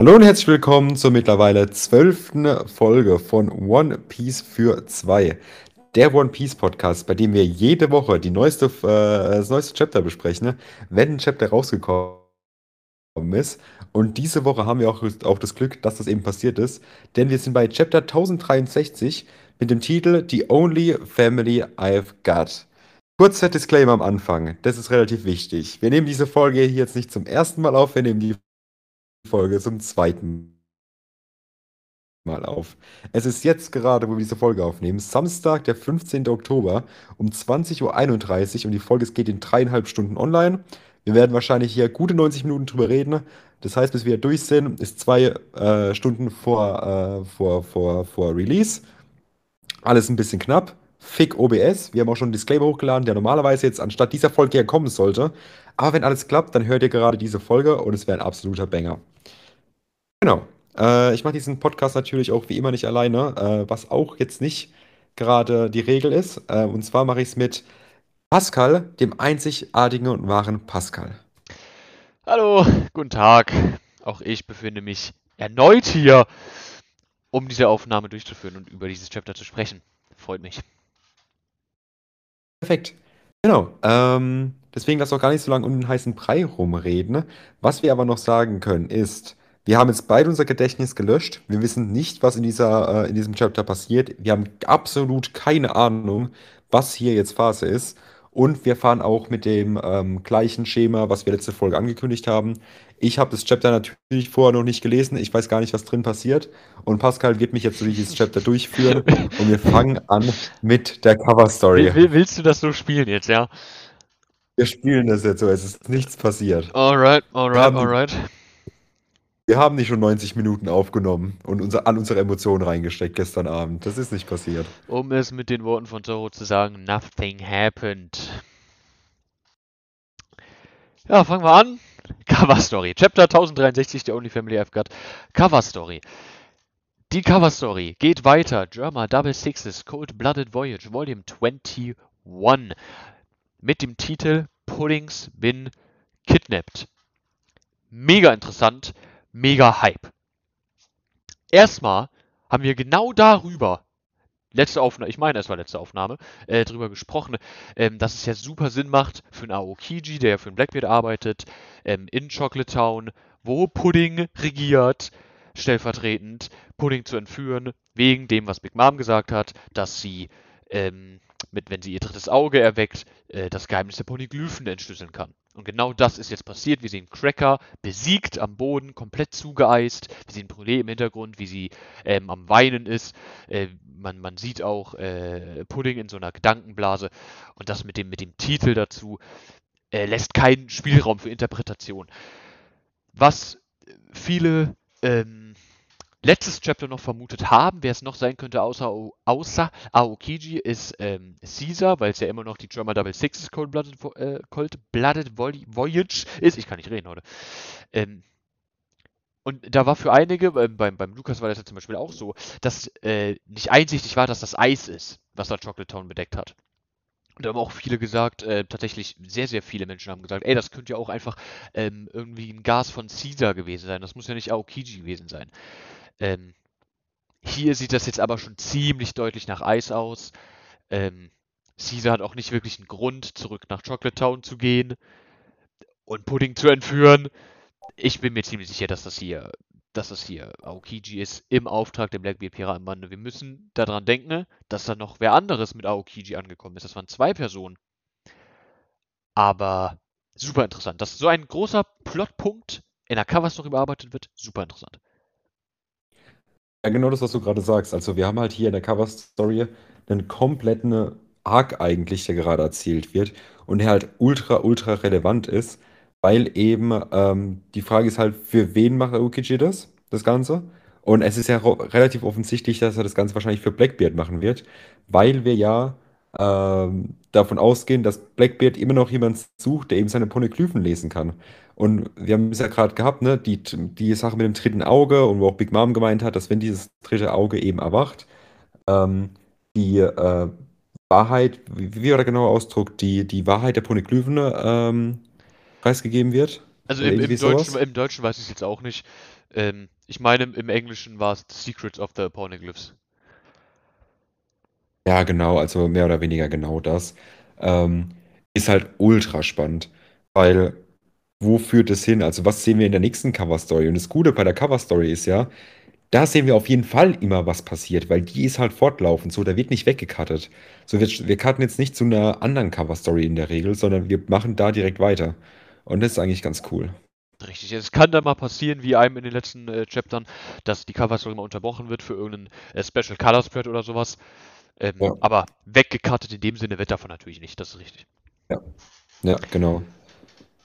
Hallo und herzlich willkommen zur mittlerweile zwölften Folge von One Piece für zwei. Der One Piece Podcast, bei dem wir jede Woche die neueste, äh, das neueste Chapter besprechen, wenn ein Chapter rausgekommen ist. Und diese Woche haben wir auch, auch das Glück, dass das eben passiert ist, denn wir sind bei Chapter 1063 mit dem Titel The Only Family I've Got. Kurzer Disclaimer am Anfang, das ist relativ wichtig. Wir nehmen diese Folge hier jetzt nicht zum ersten Mal auf, wir nehmen die Folge zum zweiten Mal auf. Es ist jetzt gerade, wo wir diese Folge aufnehmen, Samstag, der 15. Oktober um 20.31 Uhr und die Folge geht in dreieinhalb Stunden online. Wir werden wahrscheinlich hier gute 90 Minuten drüber reden. Das heißt, bis wir durch sind, ist zwei äh, Stunden vor, äh, vor, vor, vor Release. Alles ein bisschen knapp. Fick OBS. Wir haben auch schon einen Disclaimer hochgeladen, der normalerweise jetzt anstatt dieser Folge hier kommen sollte. Aber wenn alles klappt, dann hört ihr gerade diese Folge und es wäre ein absoluter Banger. Genau. Äh, ich mache diesen Podcast natürlich auch wie immer nicht alleine, äh, was auch jetzt nicht gerade die Regel ist. Äh, und zwar mache ich es mit Pascal, dem einzigartigen und wahren Pascal. Hallo, guten Tag. Auch ich befinde mich erneut hier, um diese Aufnahme durchzuführen und über dieses Chapter zu sprechen. Freut mich. Perfekt. Genau. Ähm, deswegen lass auch gar nicht so lange um den heißen Brei rumreden. Was wir aber noch sagen können, ist, wir haben jetzt beide unser Gedächtnis gelöscht. Wir wissen nicht, was in, dieser, äh, in diesem Chapter passiert. Wir haben absolut keine Ahnung, was hier jetzt Phase ist. Und wir fahren auch mit dem ähm, gleichen Schema, was wir letzte Folge angekündigt haben. Ich habe das Chapter natürlich vorher noch nicht gelesen. Ich weiß gar nicht, was drin passiert. Und Pascal wird mich jetzt durch dieses Chapter durchführen. und wir fangen an mit der Cover Story. Will, willst du das so spielen jetzt, ja? Wir spielen das jetzt so, es ist nichts passiert. Alright, alright, alright. Wir haben nicht schon 90 Minuten aufgenommen und unser, all unsere Emotionen reingesteckt gestern Abend. Das ist nicht passiert. Um es mit den Worten von Zoro zu sagen, nothing happened. Ja, fangen wir an. Cover Story. Chapter 1063, der Only Family I've Got. Cover Story. Die Cover Story geht weiter. Germa Double Sixes Cold Blooded Voyage Volume 21 mit dem Titel Puddings Been Kidnapped. Mega interessant mega Hype. Erstmal haben wir genau darüber, letzte Aufnahme, ich meine, es war letzte Aufnahme, äh, drüber gesprochen, ähm, dass es ja super Sinn macht für einen Aokiji, der ja für einen Blackbeard arbeitet, ähm, in Chocolate Town, wo Pudding regiert, stellvertretend, Pudding zu entführen, wegen dem, was Big Mom gesagt hat, dass sie ähm, mit, wenn sie ihr drittes Auge erweckt, äh, das Geheimnis der Ponyglyphen entschlüsseln kann. Und genau das ist jetzt passiert. Wir sehen Cracker besiegt am Boden, komplett zugeeist. Wir sehen Brûlé im Hintergrund, wie sie ähm, am Weinen ist. Äh, man, man sieht auch äh, Pudding in so einer Gedankenblase. Und das mit dem, mit dem Titel dazu äh, lässt keinen Spielraum für Interpretation. Was viele ähm, letztes Chapter noch vermutet haben, wer es noch sein könnte, außer, außer Aokiji, ist ähm, Caesar, weil es ja immer noch die German Double Sixes Cold Blooded, äh, Cold Blooded Voyage ist. Ich kann nicht reden heute. Ähm, und da war für einige, äh, beim, beim Lukas war das ja zum Beispiel auch so, dass äh, nicht einsichtig war, dass das Eis ist, was da Chocolate Town bedeckt hat. Und da haben auch viele gesagt, äh, tatsächlich sehr, sehr viele Menschen haben gesagt, ey, das könnte ja auch einfach ähm, irgendwie ein Gas von Caesar gewesen sein. Das muss ja nicht Aokiji gewesen sein. Ähm, hier sieht das jetzt aber schon ziemlich deutlich nach Eis aus. Ähm, Caesar hat auch nicht wirklich einen Grund, zurück nach Chocolate Town zu gehen und Pudding zu entführen. Ich bin mir ziemlich sicher, dass das hier, dass das hier Aokiji ist im Auftrag der Blackbeard Piratenbande. Wir müssen daran denken, dass da noch wer anderes mit Aokiji angekommen ist. Das waren zwei Personen. Aber super interessant. Dass so ein großer Plotpunkt in der Coverstory bearbeitet wird, super interessant. Ja, genau das, was du gerade sagst. Also wir haben halt hier in der Cover-Story einen kompletten Arc eigentlich, der gerade erzählt wird und der halt ultra, ultra relevant ist, weil eben ähm, die Frage ist halt, für wen macht Aokiji das, das Ganze? Und es ist ja relativ offensichtlich, dass er das Ganze wahrscheinlich für Blackbeard machen wird, weil wir ja ähm, davon ausgehen, dass Blackbeard immer noch jemanden sucht, der eben seine Poneglyphen lesen kann. Und wir haben es ja gerade gehabt, ne, die, die Sache mit dem dritten Auge und wo auch Big Mom gemeint hat, dass wenn dieses dritte Auge eben erwacht, ähm, die äh, Wahrheit, wie, wie war der genaue Ausdruck, die, die Wahrheit der Poneglyphen ähm, preisgegeben wird. Also im, im, Deutschen, im, Deutschen, weiß ich es jetzt auch nicht. Ähm, ich meine, im Englischen war es The Secrets of the Pornoglyphs. Ja, genau, also mehr oder weniger genau das. Ähm, ist halt ultra spannend, weil wo führt es hin? Also was sehen wir in der nächsten Cover-Story? Und das Gute bei der Cover-Story ist ja, da sehen wir auf jeden Fall immer, was passiert, weil die ist halt fortlaufend, so, da wird nicht weggecuttet. So, wir, wir cutten jetzt nicht zu einer anderen Cover-Story in der Regel, sondern wir machen da direkt weiter. Und das ist eigentlich ganz cool. Richtig, es kann dann mal passieren, wie einem in den letzten äh, Chaptern, dass die Cover-Story mal unterbrochen wird für irgendeinen äh, Special Color Spread oder sowas. Ähm, Ja. Aber weggecuttet in dem Sinne wird davon natürlich nicht, das ist richtig. Ja, genau.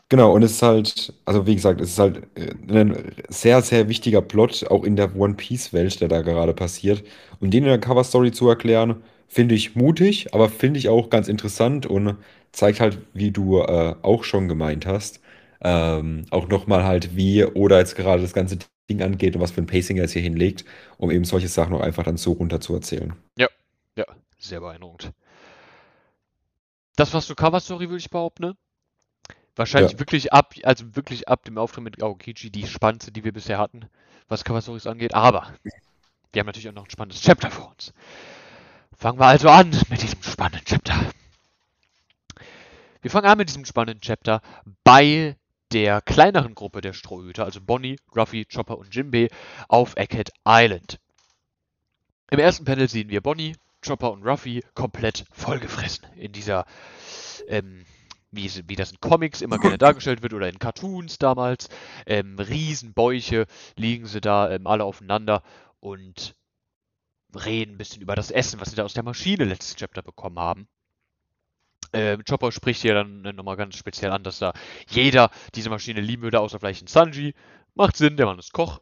Genau, und es ist halt, also wie gesagt, es ist halt äh, ein sehr, sehr wichtiger Plot, auch in der One Piece-Welt, der da gerade passiert. Und den in der Cover-Story zu erklären, finde ich mutig, aber finde ich auch ganz interessant und zeigt halt, wie du äh, auch schon gemeint hast, ähm, auch nochmal halt, wie Oda jetzt gerade das ganze Ding angeht und was für ein Pacing er jetzt hier hinlegt, um eben solche Sachen auch einfach dann so runter zu erzählen. Ja, sehr beeindruckend. Das war's zur Cover-Story, würde ich behaupten, ne? Wahrscheinlich Ja. wirklich ab, also wirklich ab dem Auftritt mit Aokiji die spannendste, die wir bisher hatten, was Cover-Stories angeht. Aber wir haben natürlich auch noch ein spannendes Chapter vor uns. Fangen wir also an mit diesem spannenden Chapter. Wir fangen an mit diesem spannenden Chapter bei der kleineren Gruppe der Strohhüter, also Bonnie, Ruffy, Chopper und Jinbei, auf Egghead Island. Im ersten Panel sehen wir Bonnie, Chopper und Ruffy komplett vollgefressen in dieser, ähm, wie, wie das in Comics immer gerne dargestellt wird oder in Cartoons damals. Ähm, Riesenbäuche liegen sie da ähm, alle aufeinander und reden ein bisschen über das Essen, was sie da aus der Maschine letztes Chapter bekommen haben. Ähm, Chopper spricht hier dann äh, nochmal ganz speziell an, dass da jeder diese Maschine lieben würde, außer vielleicht ein Sanji. Macht Sinn, der Mann ist Koch.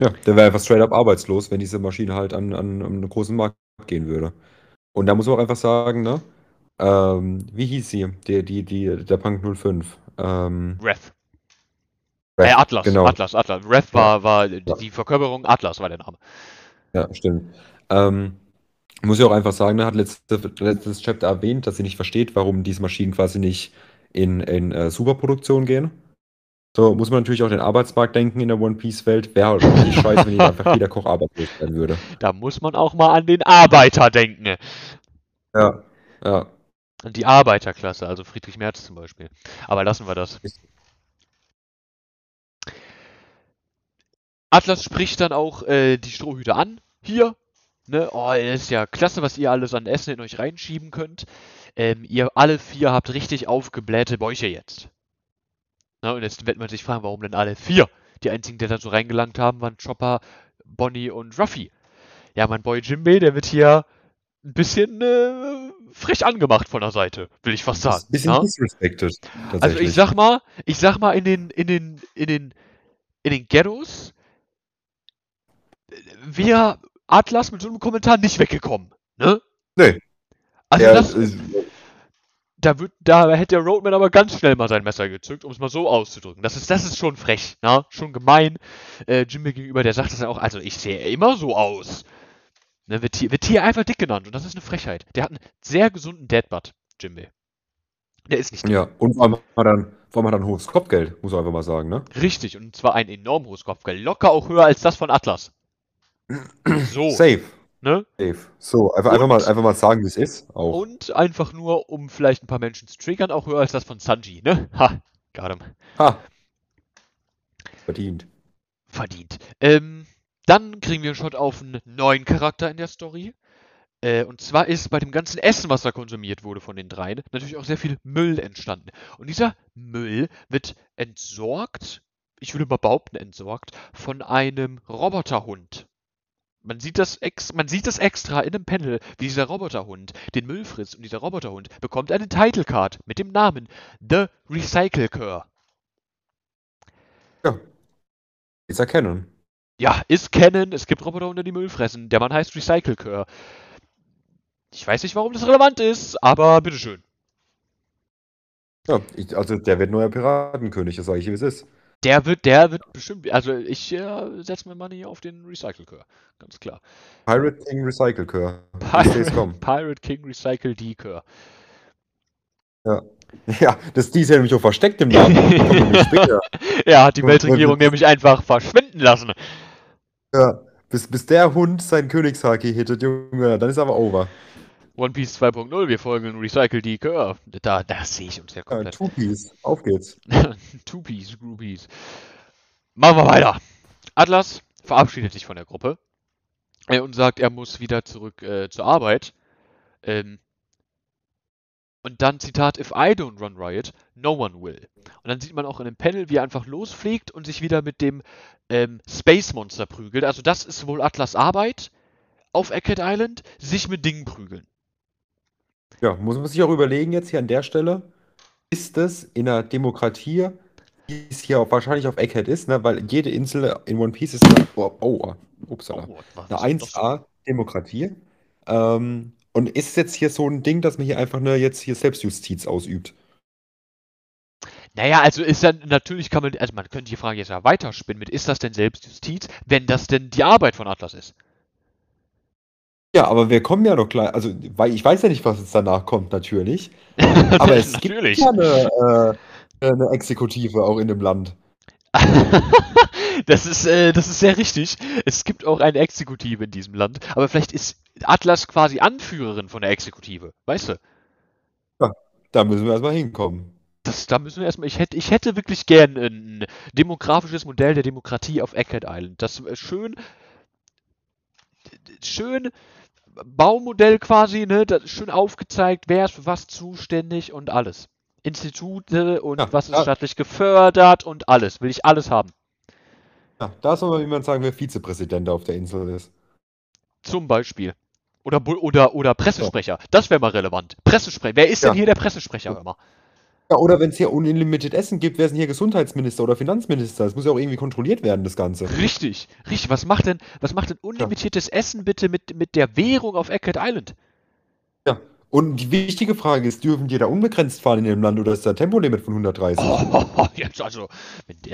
Ja, der wäre einfach straight up arbeitslos, wenn diese Maschine halt an, an, an einen großen Markt gehen würde. Und da muss man auch einfach sagen, ne? Ähm, wie hieß sie? Die, die, die, der Punk 05. Ähm, Wrath. Wrath, Äh, Atlas, genau. Atlas, Atlas. Wrath war, war die Verkörperung, Atlas war der Name. Ja, stimmt. Ähm, muss ich auch einfach sagen, ne, hat letzte, letztes Chapter erwähnt, dass sie nicht versteht, warum diese Maschinen quasi nicht in, in äh, Superproduktion gehen. So muss man natürlich auch den Arbeitsmarkt denken in der One Piece-Welt. Wäre halt richtig scheiße, wenn hier einfach jeder Koch arbeitslos werden würde. Da muss man auch mal an den Arbeiter denken. Ja, ja. Die Arbeiterklasse, also Friedrich Merz zum Beispiel. Aber lassen wir das. Atlas spricht dann auch äh, die Strohhüte an. Hier. Ne? Oh, ist ja klasse, was ihr alles an Essen in euch reinschieben könnt. Ähm, ihr alle vier habt richtig aufgeblähte Bäuche jetzt. Na, und jetzt wird man sich fragen, warum denn alle vier? Die einzigen, die da so reingelangt haben, waren Chopper, Bonnie und Ruffy. Ja, mein Boy Jimbei, der wird hier ein bisschen äh, frech angemacht von der Seite, will ich fast sagen. Ein bisschen ja? disrespected. Also ich sag mal, ich sag mal, in den, in den, in den, in den Ghettos wäre Atlas mit so einem Kommentar nicht weggekommen. Ne? Nee. Also Der, das, äh, da, wird, da hätte der Roadman aber ganz schnell mal sein Messer gezückt, um es mal so auszudrücken. Das ist, das ist schon frech, na? schon gemein. Äh, Jimmy gegenüber, der sagt das ja auch, also ich sehe immer so aus. Ne, wird, hier, wird hier einfach dick genannt und das ist eine Frechheit. Der hat einen sehr gesunden Deadbutt, Jimmy. Der ist nicht ja, und vor allem hat er dann, vor allem hat er ein hohes Kopfgeld, muss man einfach mal sagen, ne? Richtig, und zwar ein enorm hohes Kopfgeld. Locker auch höher als das von Atlas. So, Safe. ne? Safe. So, einfach, einfach, mal, einfach mal sagen, wie es ist. Auch. Und einfach nur, um vielleicht ein paar Menschen zu triggern, auch höher als das von Sanji, ne? Ha, got him. Ha. Verdient. Verdient. Ähm, dann kriegen wir einen Shot auf einen neuen Charakter in der Story. Äh, und zwar ist bei dem ganzen Essen, was da konsumiert wurde von den dreien, natürlich auch sehr viel Müll entstanden. Und dieser Müll wird entsorgt, ich würde mal behaupten, entsorgt, von einem Roboterhund. Man sieht, das ex man sieht das extra in einem Panel, wie dieser Roboterhund den Müll frisst. Und dieser Roboterhund bekommt eine Title Card mit dem Namen The Recycle Cur. Ja. Ist erkennen. Ja, ist Canon, es gibt Roboterhunde, die Müll fressen. Der Mann heißt Recycle Cur. Ich weiß nicht, warum das relevant ist, aber bitteschön. Ja, ich, also der wird neuer Piratenkönig, das sage ich, wie es ist. Der wird, der wird bestimmt, also ich äh, setze mir Money auf den Recycle Cur. Ganz klar. Pirate King Recycle Cur. Pirate. Pirate King Recycle D Cur. Ja. Ja, das, die ist ja nämlich auch versteckt im Namen. Er hat die Weltregierung nämlich einfach verschwinden lassen. Ja, bis, bis der Hund seinen Königshaki hittet, Junge, dann ist aber over. One Piece 2.0, wir folgen Recycle die Curve. Da, da sehe ich uns ja Ja, komplett. Two Piece, auf geht's. Two-Piece, Groupies. Machen wir weiter. Atlas verabschiedet sich von der Gruppe äh, und sagt, er muss wieder zurück äh, zur Arbeit. Ähm, und dann Zitat, if I don't run Riot, no one will. Und dann sieht man auch in dem Panel, wie er einfach losfliegt und sich wieder mit dem ähm, Space Monster prügelt. Also das ist wohl Atlas Arbeit auf Eckhead Island, sich mit Dingen prügeln. Ja, muss man sich auch überlegen jetzt hier an der Stelle, ist es in einer Demokratie, wie es hier auch wahrscheinlich auf Egghead ist, ne? weil jede Insel in One Piece ist eine, oh, oh, upsala, Oh, eine ist das denn? 1A-Demokratie. Ähm, und ist jetzt hier so ein Ding, dass man hier einfach nur jetzt hier Selbstjustiz ausübt? Naja, also ist dann, natürlich kann man, also man könnte die Frage jetzt ja weiterspinnen mit, ist das denn Selbstjustiz, wenn das denn die Arbeit von Atlas ist? Ja, aber wir kommen ja noch gleich, also weil ich weiß ja nicht, was jetzt danach kommt, natürlich. Aber es gibt natürlich. ja eine, äh, eine Exekutive auch in dem Land. das ist, äh, das ist sehr richtig. Es gibt auch eine Exekutive in diesem Land, aber vielleicht ist Atlas quasi Anführerin von der Exekutive, weißt du? Da müssen wir erstmal hinkommen. Das, da müssen wir erstmal, ich hätte, ich hätte wirklich gern ein demografisches Modell der Demokratie auf Eckhead Island. Das äh, schön, schön Baumodell quasi, ne, schön aufgezeigt, wer ist für was zuständig und alles. Institute und Ja, was ist staatlich gefördert und alles. Will ich alles haben. Ja, da soll man jemand sagen, wer Vizepräsident auf der Insel ist. Zum Beispiel. Oder, oder, oder Pressesprecher. Das wäre mal relevant. Pressesprecher. Wer ist Ja. denn hier der Pressesprecher immer? Ja, oder wenn es hier unlimited Essen gibt, wer ist denn hier Gesundheitsminister oder Finanzminister? Das muss ja auch irgendwie kontrolliert werden, das Ganze. Richtig, richtig. Was macht denn, was macht denn unlimitiertes Essen bitte mit, mit der Währung auf Eckhead Island? Ja. Und die wichtige Frage ist, dürfen die da unbegrenzt fahren in dem Land oder ist da Tempolimit von 130? Oh, jetzt also,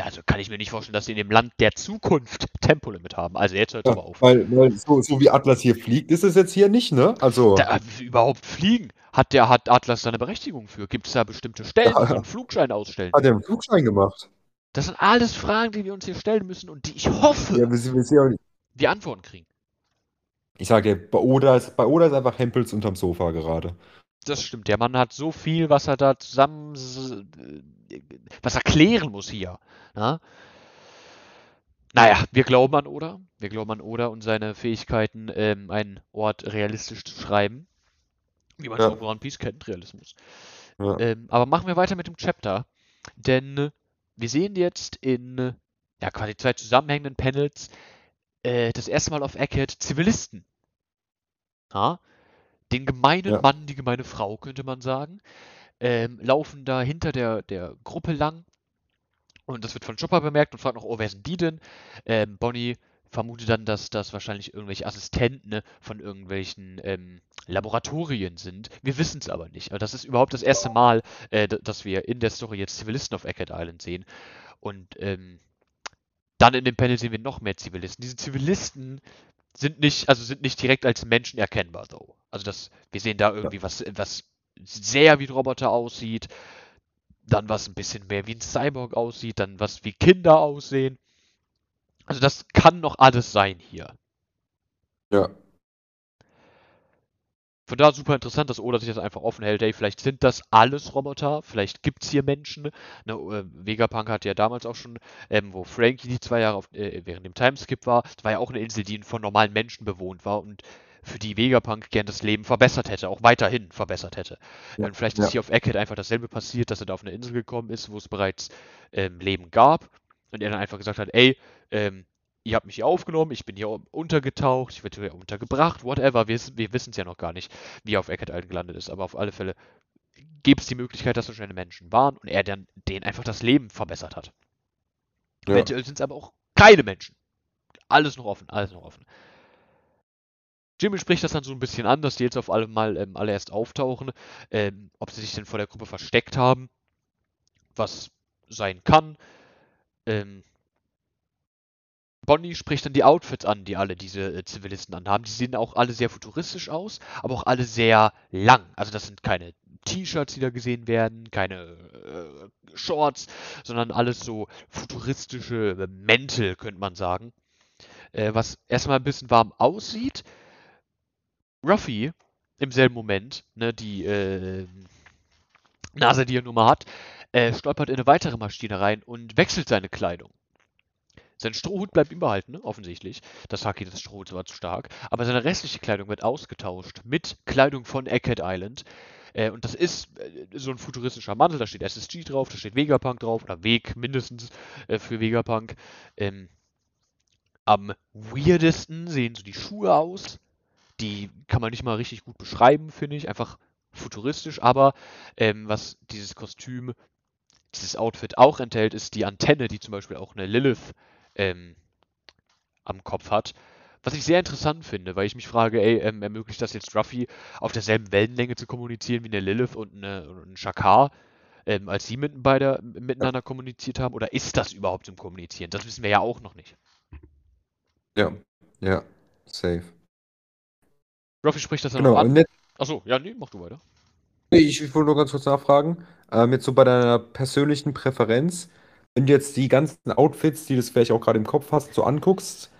also kann ich mir nicht vorstellen, dass sie in dem Land der Zukunft Tempolimit haben. Also jetzt hört Ja, aber auf. weil, weil so, so wie Atlas hier fliegt, ist es jetzt hier nicht, ne? Also, Da, äh, überhaupt fliegen. Hat der hat Atlas da eine Berechtigung für? Gibt es da bestimmte Stellen, Ja. die einen Flugschein ausstellen? hat er einen Flugschein gemacht. Das sind alles Fragen, die wir uns hier stellen müssen und die ich hoffe, Ja, wir, wir wir Antworten kriegen. Ich sage bei Oda ist, bei Oda ist einfach Hempels unterm Sofa gerade. Das stimmt. Der Mann hat so viel, was er da zusammen, was er klären muss hier. Na? Naja, wir glauben an Oda. Wir glauben an Oda und seine Fähigkeiten, ähm, einen Ort realistisch zu schreiben. Wie man es Ja. auch One Piece kennt, Realismus. Ja. Ähm, aber machen wir weiter mit dem Chapter. Denn wir sehen jetzt in ja, quasi zwei zusammenhängenden Panels äh, das erste Mal auf Egghead Zivilisten. Ja? Den gemeinen Ja. Mann, die gemeine Frau, könnte man sagen. Ähm, laufen da hinter der, der Gruppe lang. Und das wird von Chopper bemerkt und fragt noch, oh, wer sind die denn? Ähm, Bonnie vermutet dann, dass das wahrscheinlich irgendwelche Assistenten ne, von irgendwelchen ähm, Laboratorien sind. Wir wissen es aber nicht. Aber das ist überhaupt das erste Mal, äh, dass wir in der Story jetzt Zivilisten auf Eckhead Island sehen. Und ähm, dann in dem Panel sehen wir noch mehr Zivilisten. Diese Zivilisten sind nicht, also sind nicht direkt als Menschen erkennbar, though. Also das, wir sehen da irgendwie was, was sehr wie ein Roboter aussieht, dann was ein bisschen mehr wie ein Cyborg aussieht, dann was wie Kinder aussehen. Also das kann noch alles sein hier. Ja. Von da super interessant, dass Oda sich das einfach offen hält. Hey, vielleicht sind das alles Roboter, vielleicht gibt es hier Menschen. Ne, äh, Vegapunk hat ja damals auch schon, ähm, wo Frankie die zwei Jahre auf, äh, während dem Timeskip war, das war ja auch eine Insel, die von normalen Menschen bewohnt war und für die Vegapunk gern das Leben verbessert hätte, auch weiterhin verbessert hätte. Ja, und vielleicht ja. ist hier auf Egghead einfach dasselbe passiert, dass er da auf eine Insel gekommen ist, wo es bereits ähm, Leben gab und er dann einfach gesagt hat, ey, ähm, ihr habt mich hier aufgenommen, ich bin hier untergetaucht, ich werde hier untergebracht, whatever. Wir, wir wissen es ja noch gar nicht, wie er auf Eckert Island gelandet ist, aber auf alle Fälle gibt es die Möglichkeit, dass so schnelle Menschen waren und er dann denen einfach das Leben verbessert hat. Ja. Eventuell sind es aber auch keine Menschen. Alles noch offen, alles noch offen. Jimmy spricht das dann so ein bisschen an, dass die jetzt auf einmal ähm, alle erst auftauchen, ähm, ob sie sich denn vor der Gruppe versteckt haben, was sein kann. Ähm, Bonnie spricht dann die Outfits an, die alle diese äh, Zivilisten anhaben. Die sehen auch alle sehr futuristisch aus, aber auch alle sehr lang. Also das sind keine T-Shirts, die da gesehen werden, keine äh, Shorts, sondern alles so futuristische Mäntel, könnte man sagen. Äh, was erstmal ein bisschen warm aussieht. Ruffy im selben Moment, ne, die äh, Nase, die er nun mal hat, äh, stolpert in eine weitere Maschine rein und wechselt seine Kleidung. Sein Strohhut bleibt ihm behalten, ne? offensichtlich. Das Haki des Strohhuts war zu stark. Aber seine restliche Kleidung wird ausgetauscht mit Kleidung von Egghead Island. Äh, und das ist äh, so ein futuristischer Mantel. Da steht SSG drauf, da steht Vegapunk drauf, oder Weg mindestens äh, für Vegapunk. Ähm, am weirdesten sehen so die Schuhe aus. Die kann man nicht mal richtig gut beschreiben, finde ich. Einfach futuristisch. Aber ähm, was dieses Kostüm, dieses Outfit auch enthält, ist die Antenne, die zum Beispiel auch eine Lilith ähm, am Kopf hat. Was ich sehr interessant finde, weil ich mich frage, ey, ähm, ermöglicht das jetzt Ruffy auf derselben Wellenlänge zu kommunizieren wie eine Lilith und, eine, und ein Shakar, ähm, als sie mit, beide, miteinander kommuniziert haben? Oder ist das überhaupt zum Kommunizieren? Das wissen wir ja auch noch nicht. Ja, ja, safe. Ruffy spricht das dann Genau, auch an. Achso, ja, nee, mach du weiter. ich, ich wollte nur ganz kurz nachfragen, ähm, jetzt so bei deiner persönlichen Präferenz, wenn du jetzt die ganzen Outfits, die du vielleicht auch gerade im Kopf hast, so anguckst,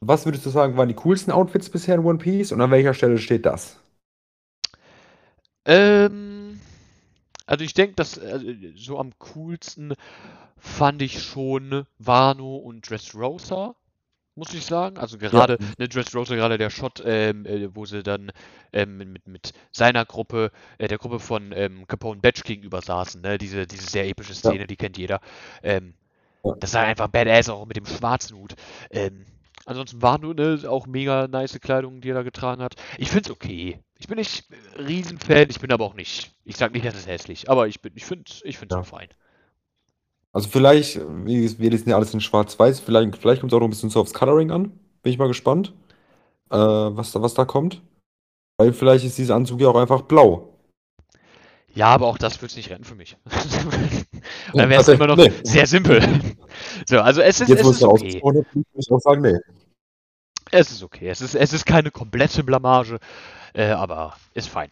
was würdest du sagen, waren die coolsten Outfits bisher in One Piece und an welcher Stelle steht das? Ähm, also ich denke, dass also so am coolsten fand ich schon Wano und Dressrosa, muss ich sagen. Also Ja, gerade, ne, Dressrosa, gerade der Shot, ähm, äh, wo sie dann ähm, mit, mit seiner Gruppe, äh, der Gruppe von ähm, Capone Batch gegenüber saßen, ne? Diese, diese sehr epische ja, Szene, die kennt jeder. Ähm, ja. das sah einfach badass, auch mit dem schwarzen Hut. Ähm, ansonsten war nur ne, auch mega nice Kleidung, die er da getragen hat. Ich find's okay. Ich bin nicht Riesenfan, ich bin aber auch nicht. Ich sag nicht, das ist hässlich, aber ich bin, ich find's, ich find's Ja. fein. Also vielleicht, wie, wir lesen ja alles in Schwarz-Weiß, vielleicht, vielleicht kommt es auch noch ein bisschen so aufs Coloring an. Bin ich mal gespannt, äh, was da, was da kommt. Weil vielleicht ist dieser Anzug ja auch einfach blau. Ja, aber auch das wird's nicht retten für mich. Ja, Dann wäre es immer noch nee. sehr simpel. So, also es ist, Jetzt, es wo es ist okay. ausgesprochen ist, muss ich auch sagen, nee. Es ist okay. Es ist, es ist keine komplette Blamage, äh, aber ist fein.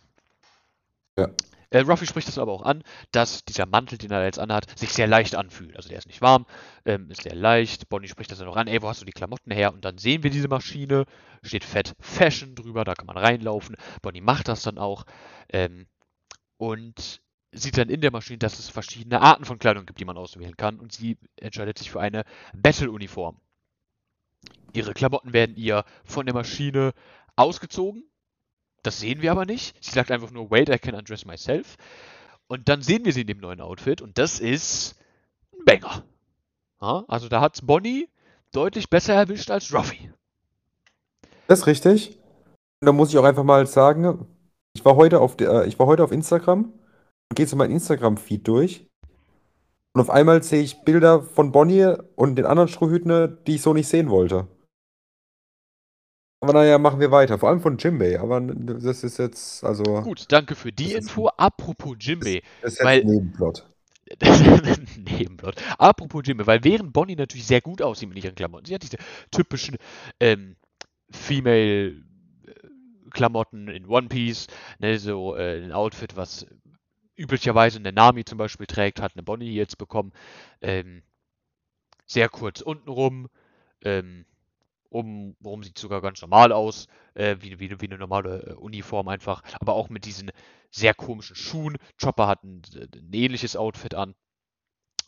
Ja. Äh, Ruffy spricht das aber auch an, dass dieser Mantel, den er jetzt anhat, sich sehr leicht anfühlt. Also der ist nicht warm, ähm, ist sehr leicht. Bonnie spricht das dann auch an, ey, wo hast du die Klamotten her? Und dann sehen wir diese Maschine, steht fett Fashion drüber, da kann man reinlaufen. Bonnie macht das dann auch. Ähm, und sieht dann in der Maschine, dass es verschiedene Arten von Kleidung gibt, die man auswählen kann. Und sie entscheidet sich für eine Battle-Uniform. Ihre Klamotten werden ihr von der Maschine ausgezogen. Das sehen wir aber nicht. Sie sagt einfach nur, wait, I can undress myself. Und dann sehen wir sie in dem neuen Outfit und das ist ein Banger. Ja, also da hat Bonnie deutlich besser erwischt als Ruffy. Das ist richtig. Und da muss ich auch einfach mal sagen, ich war heute auf, der, ich war heute auf Instagram und gehe so meinen Instagram-Feed durch. Und auf einmal sehe ich Bilder von Bonnie und den anderen Strohhüten, die ich so nicht sehen wollte. Aber naja, machen wir weiter. Vor allem von Jimbei. Aber das ist jetzt, also, Gut, danke für die das ist, Info. Apropos Jimbei, das ist jetzt weil ein Nebenplot. Nebenplot. Apropos Jimbei, weil während Bonnie natürlich sehr gut aussieht mit ihren Klamotten, sie hat diese typischen ähm, Female äh, Klamotten in One Piece, ne, so äh, ein Outfit, was üblicherweise eine Nami zum Beispiel trägt, hat eine Bonnie jetzt bekommen. Ähm, sehr kurz untenrum, ähm, obenrum sieht sogar ganz normal aus, äh, wie, wie, wie eine normale äh, Uniform einfach, aber auch mit diesen sehr komischen Schuhen. Chopper hat ein, ein ähnliches Outfit an.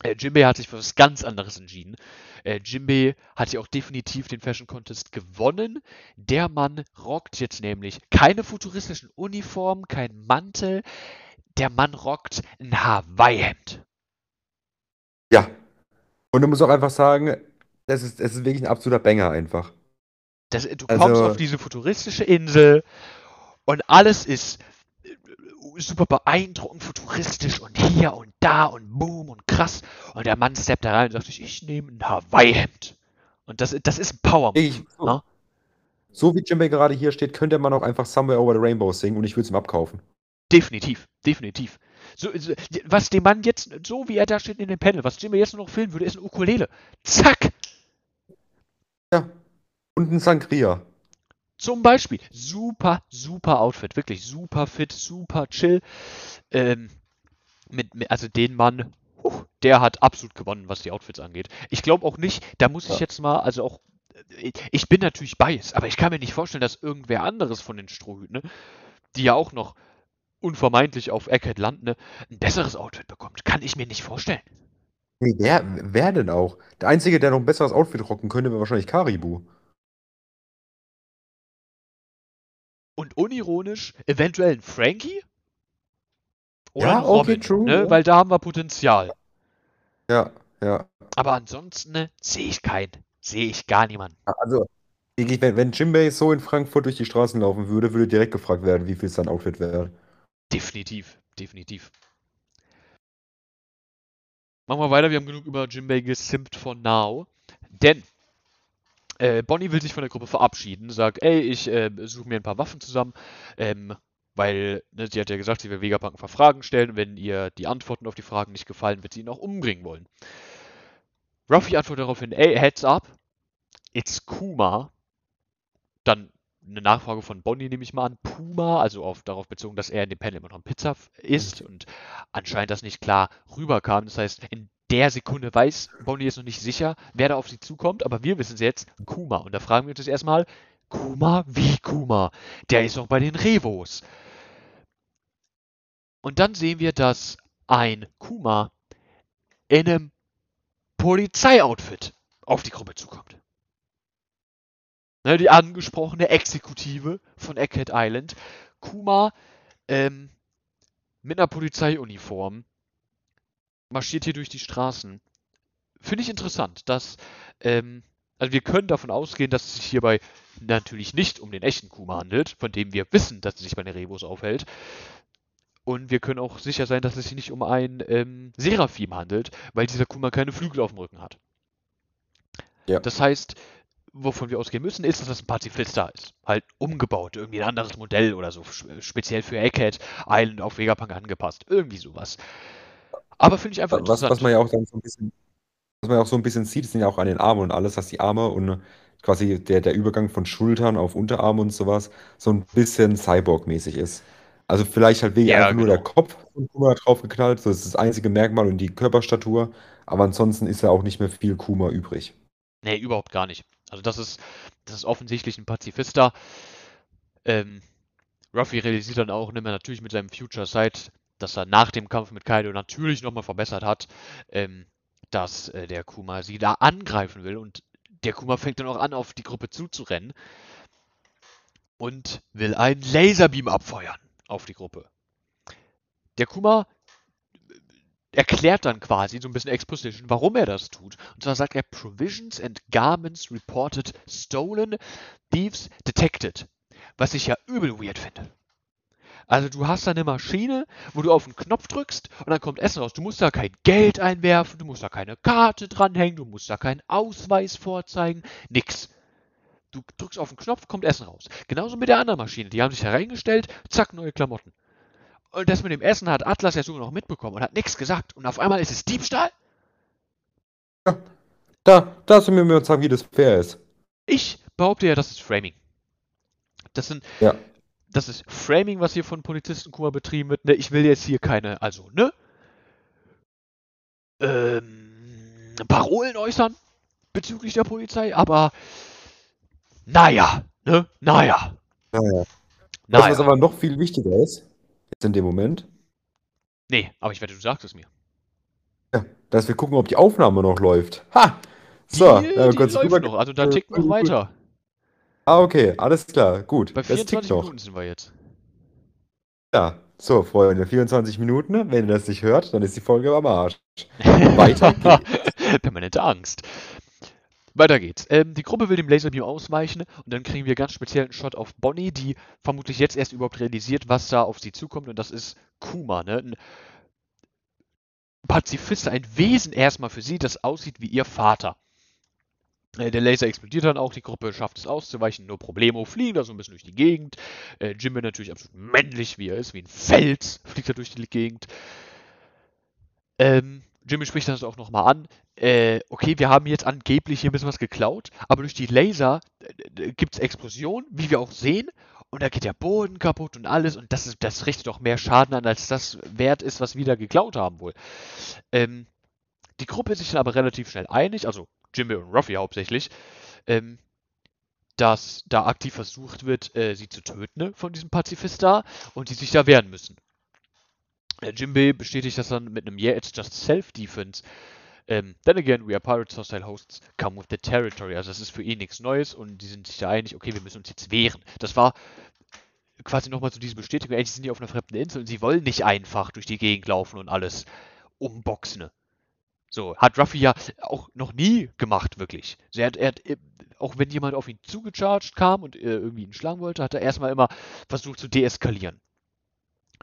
Äh, Jimbei hat sich für was ganz anderes entschieden. Äh, Jimbei hat ja auch definitiv den Fashion Contest gewonnen. Der Mann rockt jetzt nämlich keine futuristischen Uniformen, kein Mantel. Der Mann rockt ein Hawaii-Hemd. Ja. Und du musst auch einfach sagen, es ist, es ist wirklich ein absoluter Banger einfach. Das, du kommst auf Also, diese futuristische Insel und alles ist äh, super beeindruckend, futuristisch und hier und da und boom und krass. Und der Mann steppt da rein und sagt sich, ich nehme ein Hawaii-Hemd. Und das, das ist ein Power-Move. ich, so, Ne? so wie Jimbei gerade hier steht, könnte man auch einfach Somewhere Over the Rainbow singen und ich würde es ihm abkaufen. Definitiv, definitiv. So, so, was dem Mann jetzt, so wie er da steht in dem Panel, was Jimmy jetzt nur noch filmen würde, ist ein Ukulele. Zack! Ja. Und ein Sangria. Zum Beispiel, super, super Outfit, wirklich super fit, super chill. Ähm, mit, also den Mann, huh, der hat absolut gewonnen, was die Outfits angeht. Ich glaube auch nicht, da muss ich Ja. jetzt mal, also auch, äh, ich bin natürlich biased, aber ich kann mir nicht vorstellen, dass irgendwer anderes von den Strohhüten, ne, die ja auch noch unvermeidlich auf Egghead landen, ne, ein besseres Outfit bekommt. Kann ich mir nicht vorstellen. Nee, wer, wer denn auch? Der Einzige, der noch ein besseres Outfit rocken könnte, wäre wahrscheinlich Karibu. Und unironisch, eventuell ein Frankie? Oder Ja, ein okay, Robin, true, ne, ja. weil da haben wir Potenzial. Ja, ja. Aber ansonsten ne, sehe ich keinen. Sehe ich gar niemanden. Also, wenn, wenn Jimbei so in Frankfurt durch die Straßen laufen würde, würde direkt gefragt werden, wie viel sein Outfit wäre. Definitiv, definitiv. Machen wir weiter, wir haben genug über Jimbei gesimpt von now. Denn äh, Bonnie will sich von der Gruppe verabschieden, sagt, ey, ich äh, suche mir ein paar Waffen zusammen, ähm, weil ne, sie hat ja gesagt, sie will Vegapunk ein paar Fragen stellen wenn ihr die Antworten auf die Fragen nicht gefallen, wird sie ihn auch umbringen wollen. Ruffy antwortet daraufhin, ey, heads up, it's Kuma. Dann eine Nachfrage von Bonnie nehme ich mal an, Puma, also auf, darauf bezogen, dass er in dem Panel immer noch ein Pizza isst und anscheinend das nicht klar rüberkam. Das heißt, in der Sekunde weiß Bonnie jetzt noch nicht sicher, wer da auf sie zukommt, aber wir wissen es jetzt, Kuma. Und da fragen wir uns jetzt erstmal, Kuma? Wie Kuma? Der ist doch bei den Revos. Und dann sehen wir, dass ein Kuma in einem Polizeioutfit auf die Gruppe zukommt. Ne, die angesprochene Exekutive von Egghead Island. Kuma ähm, mit einer Polizeiuniform marschiert hier durch die Straßen. Finde ich interessant, dass ähm, also wir können davon ausgehen, dass es sich hierbei natürlich nicht um den echten Kuma handelt, von dem wir wissen, dass er sich bei den Rebos aufhält. Und wir können auch sicher sein, dass es sich nicht um einen ähm, Seraphim handelt, weil dieser Kuma keine Flügel auf dem Rücken hat. Ja. Das heißt, wovon wir ausgehen müssen, ist, dass das ein Pazifist da ist. Halt umgebaut, irgendwie ein anderes Modell oder so, spe- speziell für Egghead Island auf Vegapunk angepasst. Irgendwie sowas. Aber finde ich einfach Was, interessant. was man ja auch dann so ein bisschen, was man ja auch so ein bisschen sieht, sind ja auch an den Armen und alles, dass die Arme und quasi der, der Übergang von Schultern auf Unterarme und sowas so ein bisschen Cyborg-mäßig ist. Also vielleicht halt wirklich Ja, einfach nur der genau. Kopf von Kuma draufgeknallt, so ist das einzige Merkmal und die Körperstatur, aber ansonsten ist ja auch nicht mehr viel Kuma übrig. Nee, überhaupt gar nicht. Also das ist, das ist offensichtlich ein Pazifista. Ähm, Ruffy realisiert dann auch, ne, natürlich mit seinem Future Sight, dass er nach dem Kampf mit Kaido natürlich nochmal verbessert hat, ähm, dass äh, der Kuma sie da angreifen will und der Kuma fängt dann auch an, auf die Gruppe zuzurennen und will einen Laserbeam abfeuern auf die Gruppe. Der Kuma erklärt dann quasi so ein bisschen Exposition, warum er das tut. Und zwar sagt er, Provisions and Garments reported stolen, Thieves detected. Was ich ja übel weird finde. Also du hast da eine Maschine, wo du auf den Knopf drückst und dann kommt Essen raus. Du musst da kein Geld einwerfen, du musst da keine Karte dranhängen, du musst da keinen Ausweis vorzeigen, nix. Du drückst auf den Knopf, kommt Essen raus. Genauso mit der anderen Maschine. Die haben sich hereingestellt, zack, neue Klamotten. Und das mit dem Essen hat Atlas ja sogar noch mitbekommen und hat nichts gesagt. Und auf einmal ist es Diebstahl? Da, da sind wir mir sagen, wie das fair ist. Ich behaupte ja, das ist Framing. Das sind, Ja. das ist Framing, was hier von Polizisten Kuma betrieben wird. Ne, ich will jetzt hier keine, also, ne? Ähm, Parolen äußern bezüglich der Polizei, aber naja, ne? Naja. Naja. Naja. was aber noch viel wichtiger ist, in dem Moment, Nee, aber ich wette, du sagst es mir. dass wir gucken, ob die Aufnahme noch läuft. Ha! So, die, da haben wir die kurz läuft noch, also da äh, tickt noch weiter. Ah, okay, alles klar, gut. Bei Das tickt 24 noch. Minuten sind wir jetzt. Ja, so, Freunde, 24 Minuten. ne? Wenn ihr das nicht hört, dann ist die Folge am Arsch. Weiter. Permanente Angst. Weiter geht's. Ähm, die Gruppe will dem Laserbeam ausweichen und dann kriegen wir ganz speziell einen Shot auf Bonnie, die vermutlich jetzt erst überhaupt realisiert, was da auf sie zukommt und das ist Kuma, ne? Ein Pazifist, ein Wesen erstmal für sie, das aussieht wie ihr Vater. Äh, Der Laser explodiert dann auch, die Gruppe schafft es auszuweichen, nur Problemo, fliegen da so ein bisschen durch die Gegend. Äh, Jimmy natürlich absolut männlich, wie er ist, wie ein Fels, fliegt er durch die Gegend. Ähm, Jimmy spricht das auch nochmal an. Äh, okay, wir haben jetzt angeblich hier ein bisschen was geklaut, aber durch die Laser äh, gibt es Explosionen, wie wir auch sehen. Und da geht der Boden kaputt und alles. Und das, ist, das richtet doch mehr Schaden an, als das wert ist, was wir da geklaut haben wohl. Ähm, die Gruppe ist sich dann aber relativ schnell einig, also Jimmy und Ruffy hauptsächlich, ähm, dass da aktiv versucht wird, äh, sie zu töten ne, von diesem Pazifist da und die sich da wehren müssen. Der Jimbei bestätigt das dann mit einem Yeah, it's just self-defense. Ähm, then again, we are pirates, hostile hosts, come with the territory. Also das ist für ihn nichts Neues und die sind sich da einig, okay, wir müssen uns jetzt wehren. Das war quasi nochmal zu so diese Bestätigung, eigentlich sind die auf einer fremden Insel und sie wollen nicht einfach durch die Gegend laufen und alles umboxen. So, hat Ruffy ja auch noch nie gemacht, wirklich. So, er hat, er hat, äh, auch wenn jemand auf ihn zugecharged kam und äh, irgendwie ihn schlagen wollte, hat er erstmal immer versucht zu deeskalieren.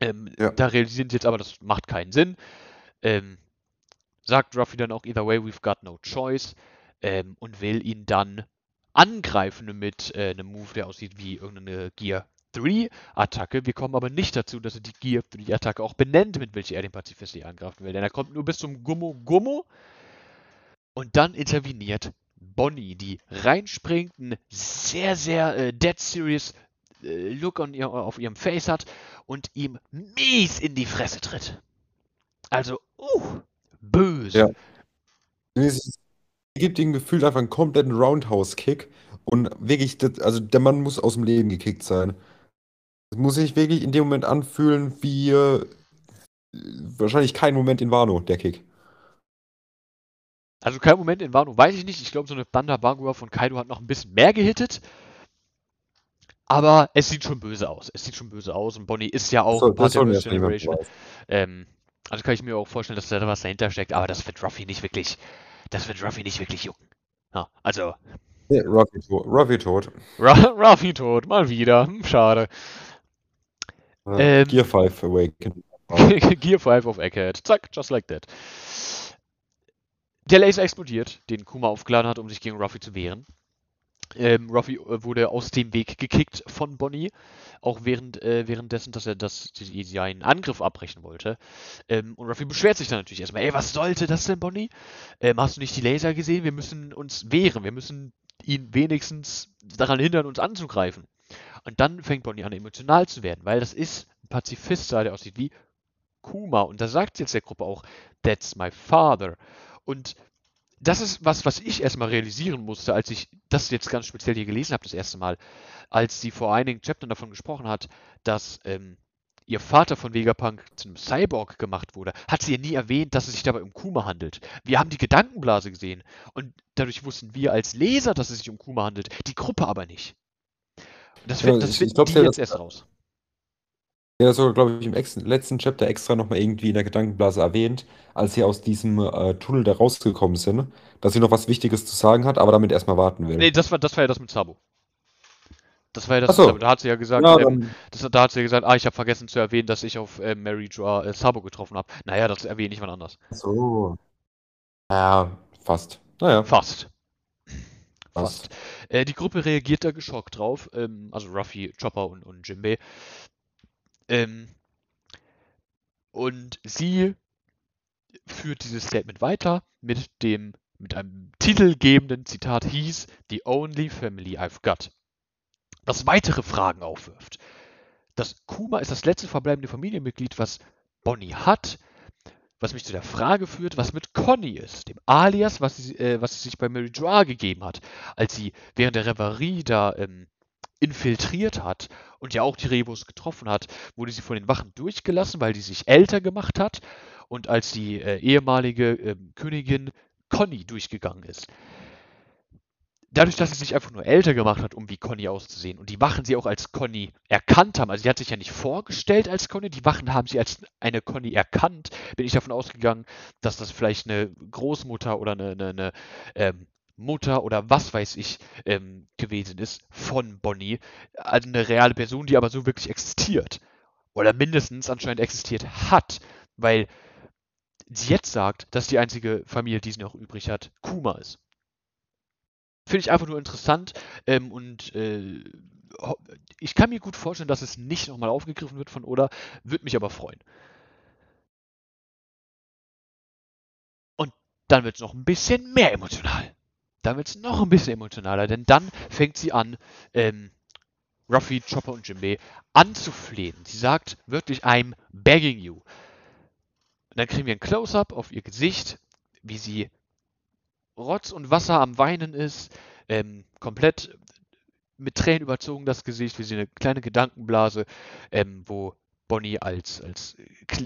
Ähm, ja. Da realisieren sie jetzt aber, das macht keinen Sinn. Ähm, sagt Ruffy dann auch, either way, we've got no choice. Ähm, und will ihn dann angreifen mit äh, einem Move, der aussieht wie irgendeine Gear 3 Attacke. Wir kommen aber nicht dazu, dass er die Gear 3 Attacke auch benennt, mit welcher er den Pazifist angreifen will. Denn er kommt nur bis zum Gummo Gummo. Und dann interveniert Bonnie, die reinspringt, einen sehr, sehr äh, dead serious äh, Look ihr, auf ihrem Face hat und ihm mies in die Fresse tritt. Also, uh, böse. Ja. Es gibt ihm gefühlt einfach einen kompletten Roundhouse-Kick und wirklich, das, also der Mann muss aus dem Leben gekickt sein. Es muss sich wirklich in dem Moment anfühlen wie äh, wahrscheinlich kein Moment in Wano, der Kick. Also kein Moment in Wano, weiß ich nicht. Ich glaube, so eine Thunder Bagua von Kaido hat noch ein bisschen mehr gehittet. Aber es sieht schon böse aus. Es sieht schon böse aus. Und Bonnie ist ja auch so, Part der Generation. Ähm, also kann ich mir auch vorstellen, dass da was dahinter steckt. Aber das wird Ruffy nicht wirklich. Das wird Ruffy nicht wirklich jucken. Ja, also. Nee, Ruffy, to Ruffy tot. Ruffy tot, mal wieder. Hm, schade. Äh, ähm, Gear 5 Awaken. Gear 5 auf Egghead. Zack, just like that. Der Laser explodiert, den Kuma aufgeladen hat, um sich gegen Ruffy zu wehren. Ähm, Ruffy äh, wurde aus dem Weg gekickt von Bonnie, auch während, äh, währenddessen, dass er das, seinen Angriff abbrechen wollte. Ähm, und Ruffy beschwert sich dann natürlich erstmal, ey, was sollte das denn, Bonnie? Ähm, hast du nicht die Laser gesehen? Wir müssen uns wehren, wir müssen ihn wenigstens daran hindern, uns anzugreifen. Und dann fängt Bonnie an, emotional zu werden, weil das ist ein Pazifist, der aussieht wie Kuma. Und da sagt jetzt der Gruppe auch, that's my father. Und das ist was, was ich erstmal realisieren musste, als ich das jetzt ganz speziell hier gelesen habe, das erste Mal, als sie vor einigen Chaptern davon gesprochen hat, dass ähm, ihr Vater von Vegapunk zu einem Cyborg gemacht wurde, hat sie ja nie erwähnt, dass es sich dabei um Kuma handelt. Wir haben die Gedankenblase gesehen und dadurch wussten wir als Leser, dass es sich um Kuma handelt, die Gruppe aber nicht. Das, ja, das finden die jetzt erst raus. Ja, das wurde, glaube ich, im letzten Chapter extra nochmal irgendwie in der Gedankenblase erwähnt, als sie aus diesem äh, Tunnel da rausgekommen sind, dass sie noch was Wichtiges zu sagen hat, aber damit erstmal warten will. Nee, das war, das war ja das mit Sabo. Das war ja das, so. da hat sie ja gesagt, ja, ähm, das, da hat sie ja gesagt, ah, ich habe vergessen zu erwähnen, dass ich auf äh, Mary Joa äh, Sabo getroffen habe. Naja, das erwähne ich wann anders. So. Ja, fast. Naja. Fast. Fast. Äh, die Gruppe reagiert da geschockt drauf, ähm, also Ruffy, Chopper und, und Jimbei. Ähm, und sie führt dieses Statement weiter mit dem mit einem titelgebenden Zitat hieß The only family I've got. Das weitere Fragen aufwirft. Das Kuma ist das letzte verbleibende Familienmitglied, was Bonnie hat, was mich zu der Frage führt, was mit Conny ist, dem Alias, was sie, äh, was sie sich bei Mary Joa gegeben hat, als sie während der Reverie da ähm, infiltriert hat und ja auch die Rebus getroffen hat, wurde sie von den Wachen durchgelassen, weil die sich älter gemacht hat und als die äh, ehemalige äh, Königin Conny durchgegangen ist. Dadurch, dass sie sich einfach nur älter gemacht hat, um wie Conny auszusehen und die Wachen sie auch als Conny erkannt haben, also sie hat sich ja nicht vorgestellt als Conny, die Wachen haben sie als eine Conny erkannt, bin ich davon ausgegangen, dass das vielleicht eine Großmutter oder eine, eine, eine ähm, Mutter oder was weiß ich ähm, gewesen ist von Bonnie. Also eine reale Person, die aber so wirklich existiert. Oder mindestens anscheinend existiert hat, weil sie jetzt sagt, dass die einzige Familie, die sie noch übrig hat, Kuma ist. Finde ich einfach nur interessant ähm, und äh, ich kann mir gut vorstellen, dass es nicht nochmal aufgegriffen wird von Oda, würde mich aber freuen. dann wird es noch ein bisschen mehr emotional. Dann wird es noch ein bisschen emotionaler, denn dann fängt sie an, ähm, Ruffy, Chopper und Jimbei anzuflehen. Sie sagt wirklich, I'm begging you. Und dann kriegen wir ein Close-up auf ihr Gesicht, wie sie Rotz und Wasser am Weinen ist, ähm, komplett mit Tränen überzogen das Gesicht, wie sie eine kleine Gedankenblase, ähm, wo Bonnie als, als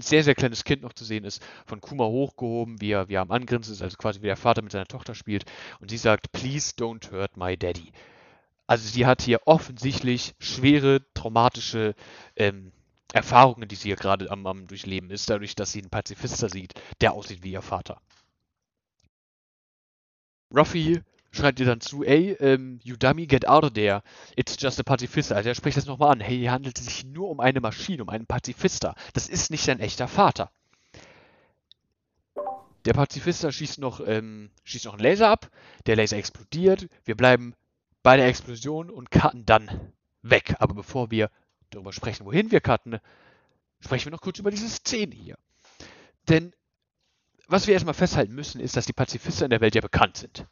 sehr, sehr kleines Kind noch zu sehen ist, von Kuma hochgehoben, wie er, wie er am Angrinsen ist, also quasi wie der Vater mit seiner Tochter spielt. Und sie sagt, please don't hurt my daddy. Also sie hat hier offensichtlich schwere, traumatische ähm, Erfahrungen, die sie hier gerade am, am Durchleben ist, dadurch, dass sie einen Pazifister sieht, der aussieht wie ihr Vater. Ruffy schreibt ihr dann zu, ey, ähm, you dummy, get out of there. It's just a Pazifista. Also er spricht das nochmal an. Hey, hier handelt es sich nur um eine Maschine, um einen Pazifista. Das ist nicht sein echter Vater. Der Pazifista schießt noch, ähm, schießt noch einen Laser ab. Der Laser explodiert. Wir bleiben bei der Explosion und cutten dann weg. Aber bevor wir darüber sprechen, wohin wir cutten, sprechen wir noch kurz über diese Szene hier. Denn was wir erstmal festhalten müssen, ist, dass die Pazifisten in der Welt ja bekannt sind.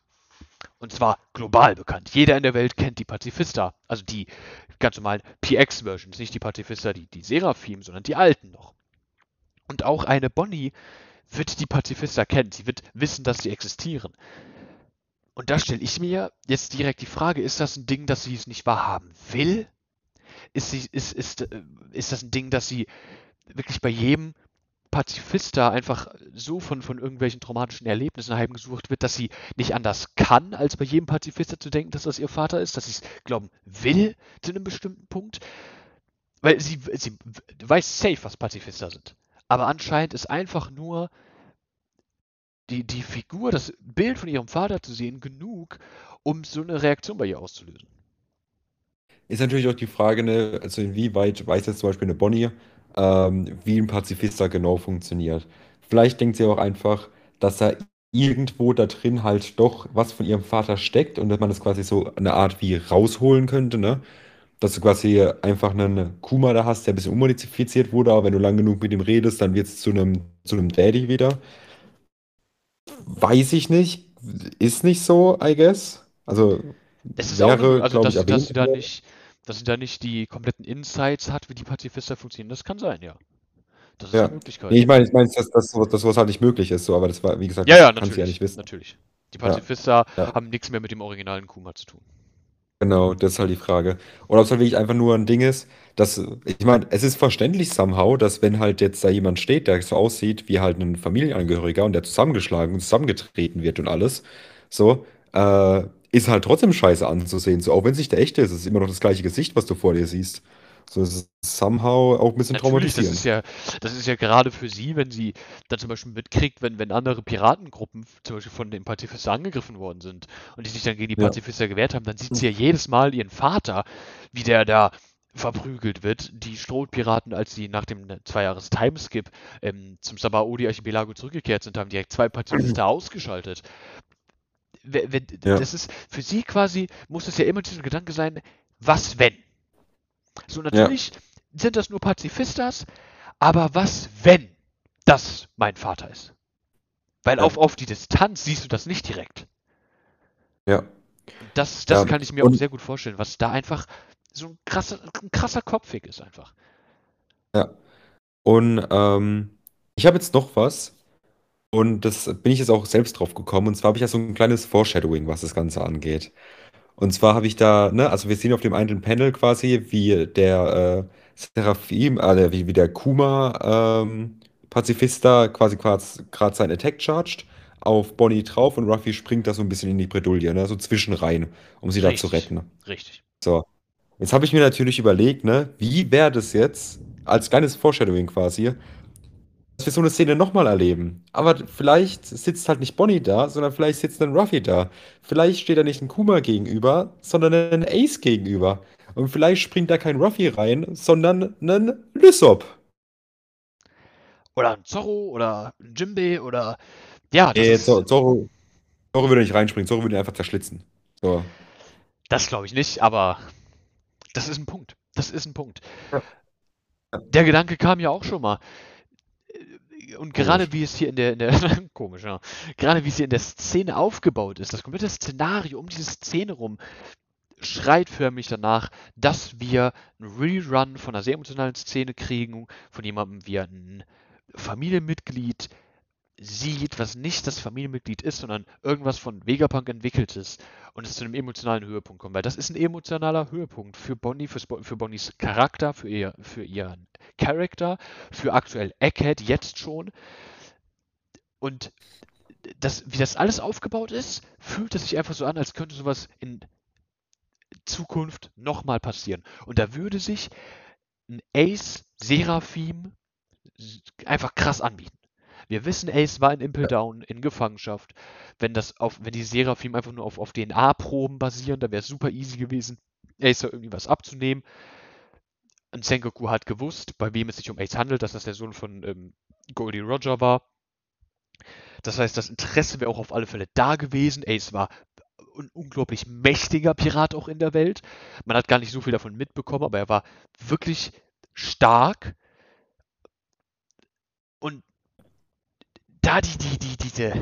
Und zwar global bekannt. Jeder in der Welt kennt die Pazifista. Also die ganz normalen PX-Versions. Nicht die Pazifista, die, die Seraphim, sondern die alten noch. Und auch eine Bonnie wird die Pazifista kennen. Sie wird wissen, dass sie existieren. Und da stelle ich mir jetzt direkt die Frage, ist das ein Ding, dass sie es nicht wahrhaben will? Ist, sie, ist, ist, äh, ist das ein Ding, dass sie wirklich bei jedem Pazifist da einfach so von, von irgendwelchen traumatischen Erlebnissen heimgesucht wird, dass sie nicht anders kann, als bei jedem Pazifist zu denken, dass das ihr Vater ist, dass sie es glauben will zu einem bestimmten Punkt. Weil sie, sie weiß safe, was Pazifister sind. Aber anscheinend ist einfach nur die, die Figur, das Bild von ihrem Vater zu sehen, genug, um so eine Reaktion bei ihr auszulösen. Ist natürlich auch die Frage, ne, also inwieweit weiß jetzt zum Beispiel eine Bonnie, ähm, wie ein Pazifist da genau funktioniert. Vielleicht denkt sie auch einfach, dass da irgendwo da drin halt doch was von ihrem Vater steckt und dass man das quasi so eine Art wie rausholen könnte, ne? Dass du quasi einfach einen Kuma da hast, der ein bisschen unmodifiziert wurde, aber wenn du lang genug mit ihm redest, dann wird es zu einem, zu einem Daddy wieder. Weiß ich nicht. Ist nicht so, I guess. Also es ist wäre, auch, also dass, ich, dass sie da nicht, dass sie da nicht die kompletten Insights hat, wie die Pazifisten funktionieren. Das kann sein, ja. Das ist ja. eine Möglichkeit. Nee, ich meine, ich mein, dass, dass, dass sowas halt nicht möglich ist, so, aber das war, wie gesagt, ja, ja, kann sie ja nicht wissen. Natürlich. Die Pazifisten ja. haben nichts mehr mit dem originalen Kuma zu tun. Genau, das ist halt die Frage. Oder ob es halt wirklich einfach nur ein Ding ist, dass, ich meine, es ist verständlich somehow, dass wenn halt jetzt da jemand steht, der so aussieht wie halt ein Familienangehöriger und der zusammengeschlagen und zusammengetreten wird und alles, so, äh, ist halt trotzdem scheiße anzusehen. So, auch wenn es nicht der echte ist, ist es immer noch das gleiche Gesicht, was du vor dir siehst. So, es ist somehow auch ein bisschen Natürlich, das ist ja, das ist ja gerade für sie, wenn sie dann zum Beispiel mitkriegt, wenn, wenn andere Piratengruppen zum Beispiel von den Pazifisten angegriffen worden sind und die sich dann gegen die Ja. Pazifisten gewehrt haben, dann sieht sie ja jedes Mal ihren Vater, wie der da verprügelt wird. Die Strohpiraten, als sie nach dem zwei Jahres Timeskip ähm, zum Sabaody-Archipelago zurückgekehrt sind, haben direkt zwei Pazifisten ausgeschaltet. Wenn, Ja. das ist für sie quasi, muss es ja immer dieser Gedanke sein, was wenn? So, Ja. natürlich sind das nur Pazifistas, aber was, wenn das mein Vater ist? Weil Ja. auf, auf die Distanz siehst du das nicht direkt. Ja. Das, das Ja. kann ich mir auch Und sehr gut vorstellen, was da einfach so ein krasser, ein krasser Kopfweg ist einfach. ja. Und ähm, ich habe jetzt noch was. Und das bin ich jetzt auch selbst drauf gekommen. Und zwar habe ich ja so ein kleines Foreshadowing, was das Ganze angeht. Und zwar habe ich da, ne, also wir sehen auf dem einen Panel quasi, wie der äh, Seraphim, äh, wie, wie der Kuma ähm, Pazifista quasi gerade seinen Attack charged auf Bonnie drauf und Ruffy springt da so ein bisschen in die Bredouille, ne, so zwischenrein, um sie da zu Richtig, retten. richtig. So, jetzt habe ich mir natürlich überlegt, ne, wie wäre das jetzt, als kleines Foreshadowing quasi, wir so eine Szene nochmal erleben. Aber vielleicht sitzt halt nicht Bonnie da, sondern vielleicht sitzt ein Ruffy da. Vielleicht steht da nicht ein Kuma gegenüber, sondern ein Ace gegenüber. Und vielleicht springt da kein Ruffy rein, sondern ein Lysop. Oder ein Zorro oder ein Jimbei oder. Ja, das Nee, ist. Zoro, Zoro würde nicht reinspringen, Zoro würde ihn einfach zerschlitzen. So. Das glaube ich nicht, aber das ist ein Punkt. Das ist ein Punkt. Ja. Der Gedanke kam ja auch schon mal. Und gerade wie es hier in der, in der komisch, ja. Gerade wie es hier in der Szene aufgebaut ist, das komplette Szenario um diese Szene rum schreit förmlich danach, dass wir einen Rerun von einer sehr emotionalen Szene kriegen, von jemandem wie ein Familienmitglied sieht, was nicht das Familienmitglied ist, sondern irgendwas von Vegapunk entwickeltes und es zu einem emotionalen Höhepunkt kommt. Weil das ist ein emotionaler Höhepunkt für Bonnie, für, für Bonnies Charakter, für, ihr, für ihren Charakter, für aktuell Egghead jetzt schon. Und das, wie das alles aufgebaut ist, fühlt es sich einfach so an, als könnte sowas in Zukunft nochmal passieren. Und da würde sich ein Ace Seraphim einfach krass anbieten. Wir wissen, Ace war in Impel Down in Gefangenschaft. Wenn das auf, wenn die Seraphim einfach nur auf, auf DNA-Proben basieren, dann wäre es super easy gewesen, Ace da irgendwie was abzunehmen. Und Sengoku hat gewusst, bei wem es sich um Ace handelt, dass das der Sohn von ähm, Goldie Roger war. Das heißt, das Interesse wäre auch auf alle Fälle da gewesen. Ace war ein unglaublich mächtiger Pirat auch in der Welt. Man hat gar nicht so viel davon mitbekommen, aber er war wirklich stark. Und da die, die, die, diese,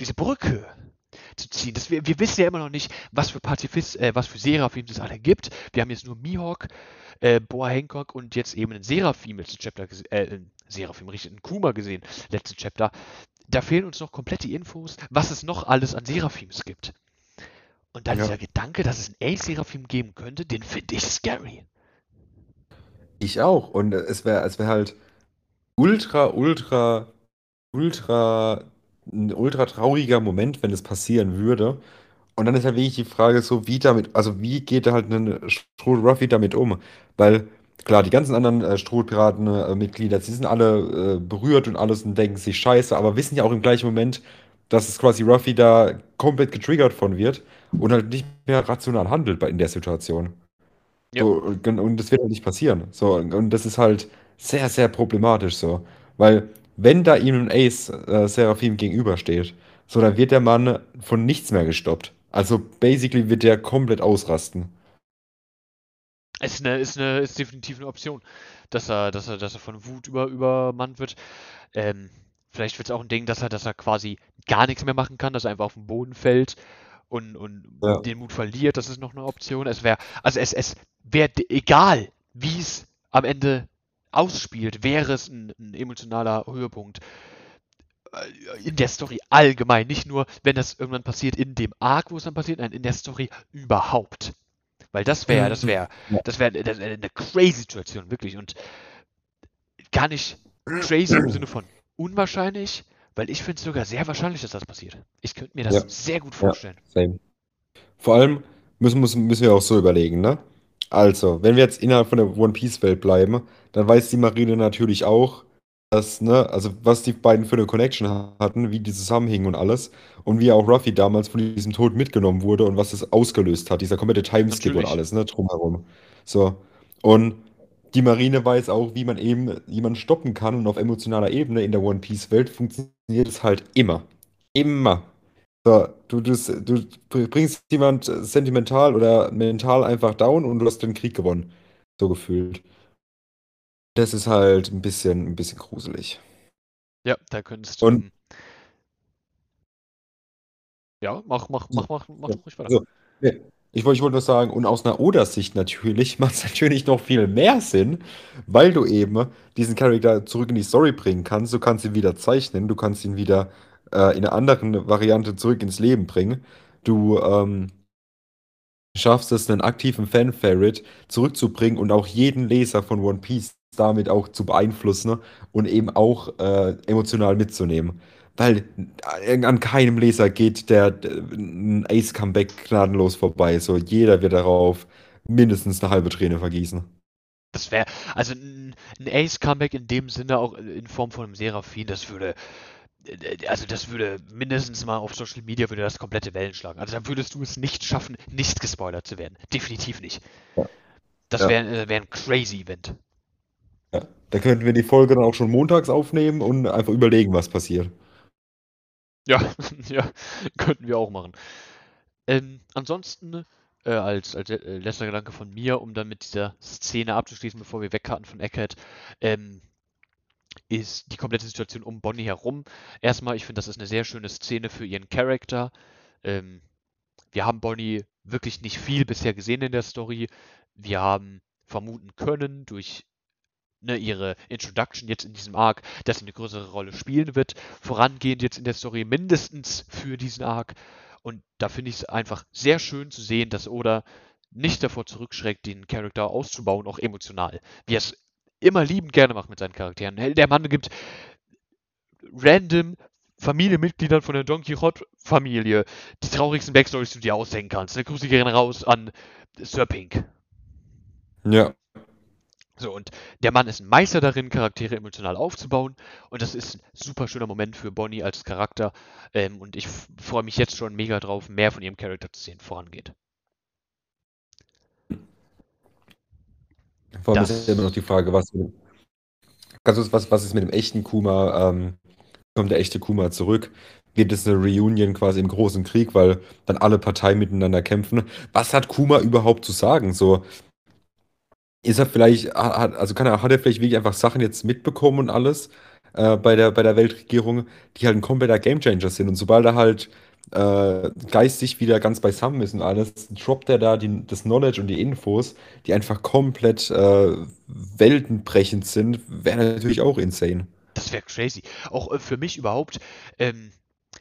diese Brücke zu ziehen. Das, wir, wir wissen ja immer noch nicht, was für Pazifist, äh, was für Seraphim es alle gibt. Wir haben jetzt nur Mihawk, äh, Boa Hancock und jetzt eben einen Seraphim letzten Chapter gesehen, äh, Seraphim, richtig, einen Kuma gesehen, letzten Chapter. Da fehlen uns noch komplett die Infos, was es noch alles an Seraphims gibt. Und dann ja. dieser Gedanke, dass es einen A-Seraphim geben könnte, den finde ich scary. Ich auch. Und es wäre es wär halt ultra, ultra ultra, ein ultra trauriger Moment, wenn es passieren würde. Und dann ist halt wirklich die Frage so, wie damit, also wie geht da halt ein Stroh Ruffy damit um? Weil, klar, die ganzen anderen äh, Strohpiraten-Mitglieder, sie sind alle äh, berührt und alles und denken sich scheiße, aber wissen ja auch im gleichen Moment, dass es quasi Ruffy da komplett getriggert von wird und halt nicht mehr rational handelt bei, in der Situation. Ja. So, und, und das wird halt nicht passieren. So, und das ist halt sehr, sehr problematisch so. Weil wenn da ihm ein Ace äh, Seraphim gegenübersteht, so dann wird der Mann von nichts mehr gestoppt. Also basically wird der komplett ausrasten. Ist, eine, ist, eine, ist definitiv eine Option, dass er, dass er, dass er von Wut über, übermannt wird. Ähm, vielleicht wird es auch ein Ding, dass er, dass er quasi gar nichts mehr machen kann, dass er einfach auf den Boden fällt und, und ja. den Mut verliert. Das ist noch eine Option. Es wäre, also es, es wäre egal, wie es am Ende ausspielt, wäre es ein, ein emotionaler Höhepunkt äh, in der Story allgemein, nicht nur, wenn das irgendwann passiert in dem Arc, wo es dann passiert, nein, in der Story überhaupt. Weil das wäre, das wäre, das wäre eine crazy Situation, wirklich. Und gar nicht crazy im Sinne von unwahrscheinlich, weil ich finde es sogar sehr wahrscheinlich, dass das passiert. Ich könnte mir das ja. sehr gut vorstellen. Ja, Vor allem müssen, müssen, müssen wir auch so überlegen, ne? Also, wenn wir jetzt innerhalb von der One Piece Welt bleiben, dann weiß die Marine natürlich auch, dass, ne, also was die beiden für eine Connection hatten, wie die zusammenhingen und alles. Und wie auch Ruffy damals von diesem Tod mitgenommen wurde und was es ausgelöst hat, dieser komplette Timeskip und alles, ne, drumherum. So. Und die Marine weiß auch, wie man eben jemanden stoppen kann und auf emotionaler Ebene in der One Piece Welt funktioniert es halt immer. Immer. So, du, du, du bringst jemand sentimental oder mental einfach down und du hast den Krieg gewonnen. So gefühlt. Das ist halt ein bisschen, ein bisschen gruselig. Ja, da könntest du. Und, ja, mach, mach, mach, mach, mach ja, ruhig weiter. Also, ja, ich wollte nur sagen, und aus einer Oder-Sicht natürlich macht es natürlich noch viel mehr Sinn, weil du eben diesen Charakter zurück in die Story bringen kannst. Du kannst ihn wieder zeichnen, du kannst ihn wieder äh, in einer anderen Variante zurück ins Leben bringen. Du ähm, schaffst es, einen aktiven Fan-Favorite zurückzubringen und auch jeden Leser von One Piece damit auch zu beeinflussen und eben auch äh, emotional mitzunehmen. Weil äh, an keinem Leser geht der, ein Ace-Comeback gnadenlos vorbei. So, jeder wird darauf mindestens eine halbe Träne vergießen. Das wäre, also ein Ace-Comeback in dem Sinne auch in Form von einem Seraphin, das würde, also das würde mindestens mal auf Social Media würde das komplette Wellen schlagen. Also da würdest du es nicht schaffen, nicht gespoilert zu werden. Definitiv nicht. Ja. Das wäre ja. wär ein crazy Event. Ja, da könnten wir die Folge dann auch schon montags aufnehmen und einfach überlegen, was passiert. Ja, ja, könnten wir auch machen. Ähm, ansonsten, äh, als, als äh, letzter Gedanke von mir, um dann mit dieser Szene abzuschließen, bevor wir wegkarten von Eckhead, ähm, ist die komplette Situation um Bonnie herum. Erstmal, ich finde, das ist eine sehr schöne Szene für ihren Charakter. Ähm, wir haben Bonnie wirklich nicht viel bisher gesehen in der Story. Wir haben vermuten können durch ne, ihre Introduction jetzt in diesem Arc, dass sie eine größere Rolle spielen wird, vorangehend jetzt in der Story mindestens für diesen Arc. Und da finde ich es einfach sehr schön zu sehen, dass Oda nicht davor zurückschreckt, den Charakter auszubauen, auch emotional. Wie er es immer liebend gerne macht mit seinen Charakteren. Der Mann gibt random Familienmitgliedern von der Don Quixote-Familie die traurigsten Backstories, die du dir ausdenken kannst. Da Grüße gerne raus an Sir Pink. Ja. So, und der Mann ist ein Meister darin, Charaktere emotional aufzubauen. Und das ist ein super schöner Moment für Bonnie als Charakter. Ähm, und ich freue mich jetzt schon mega drauf, mehr von ihrem Charakter zu sehen, vorangeht. Vor allem das ist ja immer noch die Frage, was, was, was ist mit dem echten Kuma? Ähm, kommt der echte Kuma zurück? Gibt es eine Reunion quasi im großen Krieg, weil dann alle Parteien miteinander kämpfen? Was hat Kuma überhaupt zu sagen? So, ist er vielleicht, hat, also kann er, hat er vielleicht wirklich einfach Sachen jetzt mitbekommen und alles äh, bei der, bei der Weltregierung, die halt ein kompletter Gamechanger sind. Und sobald er halt äh, geistig wieder ganz beisammen ist und alles, droppt er da die, das Knowledge und die Infos, die einfach komplett äh, weltenbrechend sind, wäre natürlich auch insane. Das wäre crazy. Auch äh, für mich überhaupt. Ähm,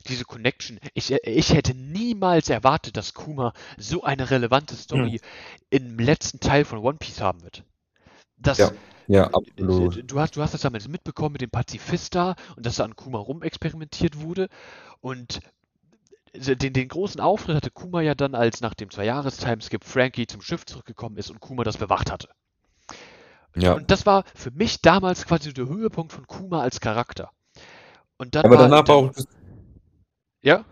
diese Connection. Ich, äh, ich hätte niemals erwartet, dass Kuma so eine relevante Story hm. im letzten Teil von One Piece haben wird. Das, ja, ja, absolut. Du hast, du hast das damals mitbekommen mit dem Pazifista und dass da an Kuma rumexperimentiert wurde. Und den, den großen Auftritt hatte Kuma ja dann, als nach dem Zwei-Jahres-Timeskip Frankie zum Schiff zurückgekommen ist und Kuma das bewacht hatte. Ja. Und das war für mich damals quasi der Höhepunkt von Kuma als Charakter. Und dann Aber danach war auch ja?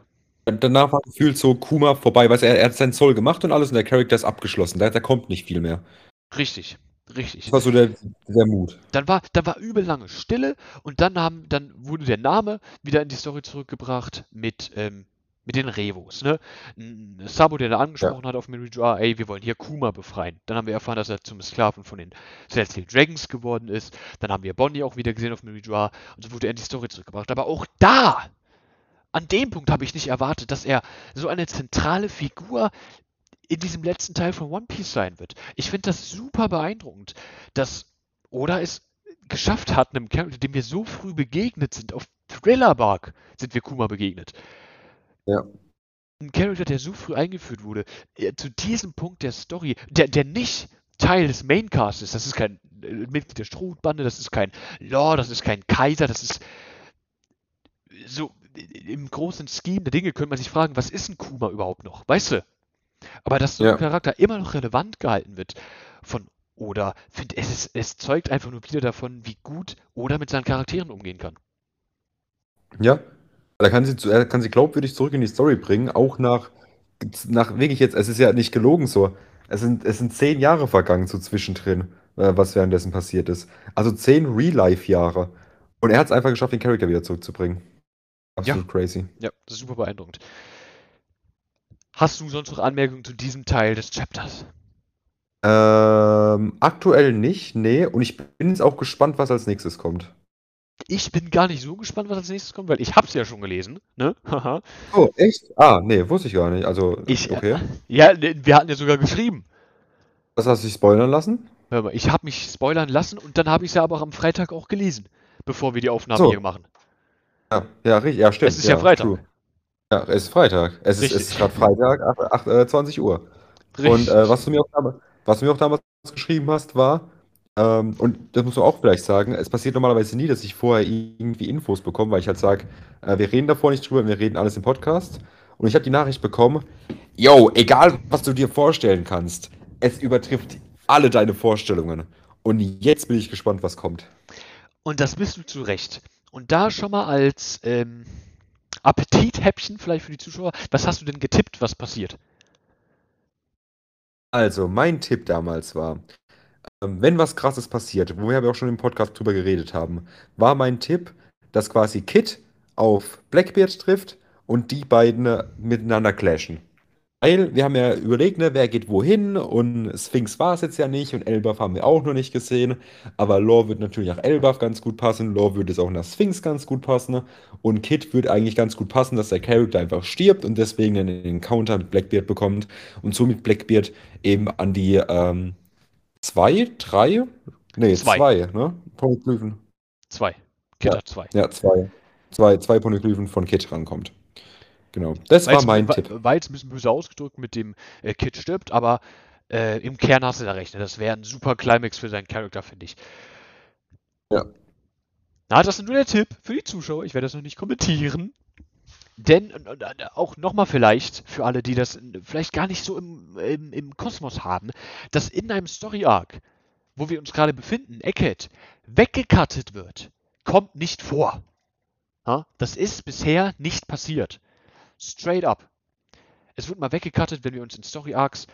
Danach war gefühlt so Kuma vorbei, weil er, er hat seinen Zoll gemacht und alles und der Charakter ist abgeschlossen. Da, da kommt nicht viel mehr. Richtig, richtig. Das war so der, der Mut. Dann war, dann war übel lange Stille und dann, haben, dann wurde der Name wieder in die Story zurückgebracht mit, ähm, mit den Revos. Ne? Sabo, der da angesprochen ja. hat auf Merijoa, ey, wir wollen hier Kuma befreien. Dann haben wir erfahren, dass er zum Sklaven von den Celestial Dragons geworden ist. Dann haben wir Bonnie auch wieder gesehen auf Merijoa und so wurde er in die Story zurückgebracht. Aber auch da an dem Punkt habe ich nicht erwartet, dass er so eine zentrale Figur in diesem letzten Teil von One Piece sein wird. Ich finde das super beeindruckend, dass Oda es geschafft hat, einem Charakter, dem wir so früh begegnet sind, auf Thriller Bark sind wir Kuma begegnet. Ja. Ein Charakter, der so früh eingeführt wurde, äh, zu diesem Punkt der Story, der, der nicht Teil des Maincasts ist, das ist kein äh, Mitglied der Strohbande, das ist kein Lord, das ist kein Kaiser, das ist so im großen Scheme der Dinge könnte man sich fragen, was ist ein Kuma überhaupt noch? Weißt du? Aber dass so ja. ein Charakter immer noch relevant gehalten wird von Oda, finde es, es zeugt einfach nur wieder davon, wie gut Oda mit seinen Charakteren umgehen kann. Ja, er kann sie, er kann sie glaubwürdig zurück in die Story bringen, auch nach, nach wirklich jetzt, es ist ja nicht gelogen so, es sind, es sind zehn Jahre vergangen so zwischendrin, äh, was währenddessen passiert ist. Also zehn Real-Life-Jahre. Und er hat es einfach geschafft, den Charakter wieder zurückzubringen. Absolut ja. crazy. Ja, das ist super beeindruckend. Hast du sonst noch Anmerkungen zu diesem Teil des Chapters? Ähm, aktuell nicht, nee. Und ich bin jetzt auch gespannt, was als nächstes kommt. Ich bin gar nicht so gespannt, was als nächstes kommt, weil ich hab's ja schon gelesen, ne? oh, echt? Ah, nee, wusste ich gar nicht. Also, ich, okay. Äh, ja, wir hatten ja sogar geschrieben. Was hast du dich spoilern lassen? Hör mal, ich habe mich spoilern lassen und dann habe ich es ja aber auch am Freitag auch gelesen, bevor wir die Aufnahme so. hier machen. Ja, ja, richtig, ja, stimmt. Es ist ja, ja Freitag. True. Ja, es ist Freitag. Es ist, ist gerade Freitag, 8, 8, äh, 20 Uhr. Richtig. Und äh, was, du mir auch damals, was du mir auch damals geschrieben hast, war, ähm, und das musst du auch vielleicht sagen, es passiert normalerweise nie, dass ich vorher irgendwie Infos bekomme, weil ich halt sage, äh, wir reden davor nicht drüber, wir reden alles im Podcast. Und ich habe die Nachricht bekommen, yo, egal was du dir vorstellen kannst, es übertrifft alle deine Vorstellungen. Und jetzt bin ich gespannt, was kommt. Und das bist du zu Recht. Und da schon mal als ähm, Appetithäppchen vielleicht für die Zuschauer, was hast du denn getippt, was passiert? Also, mein Tipp damals war, wenn was krasses passiert, wo wir aber auch schon im Podcast drüber geredet haben, war mein Tipp, dass quasi Kit auf Blackbeard trifft und die beiden miteinander clashen. Weil wir haben ja überlegt, ne, wer geht wohin und Sphinx war es jetzt ja nicht und Elbaf haben wir auch noch nicht gesehen. Aber Lore wird natürlich nach Elbaf ganz gut passen, Lore würde es auch nach Sphinx ganz gut passen und Kid würde eigentlich ganz gut passen, dass der Charakter einfach stirbt und deswegen einen Encounter mit Blackbeard bekommt und somit Blackbeard eben an die ähm, zwei, drei, nee, Zwei. zwei, ne? Poneglyphen. Zwei. Kid Ja, hat zwei. ja, zwei. Zwei, zwei Poneglyphen von Kid rankommt. Genau, das War war mein Tipp. war jetzt ein bisschen böse ausgedrückt mit dem äh, Kid stirbt, aber äh, im Kern hast du da recht. Ne? Das wäre ein super Climax für seinen Charakter, finde ich. Ja. Na, das ist nur der Tipp für die Zuschauer. Ich werde das noch nicht kommentieren. Denn und, und auch nochmal vielleicht, für alle, die das vielleicht gar nicht so im, im, im Kosmos haben, dass in einem Story-Arc, wo wir uns gerade befinden, Eckhead, weggekattet wird, kommt nicht vor. Das ist bisher nicht passiert. Straight up. Es wird mal weggekattet, wenn wir uns in Story-Arcs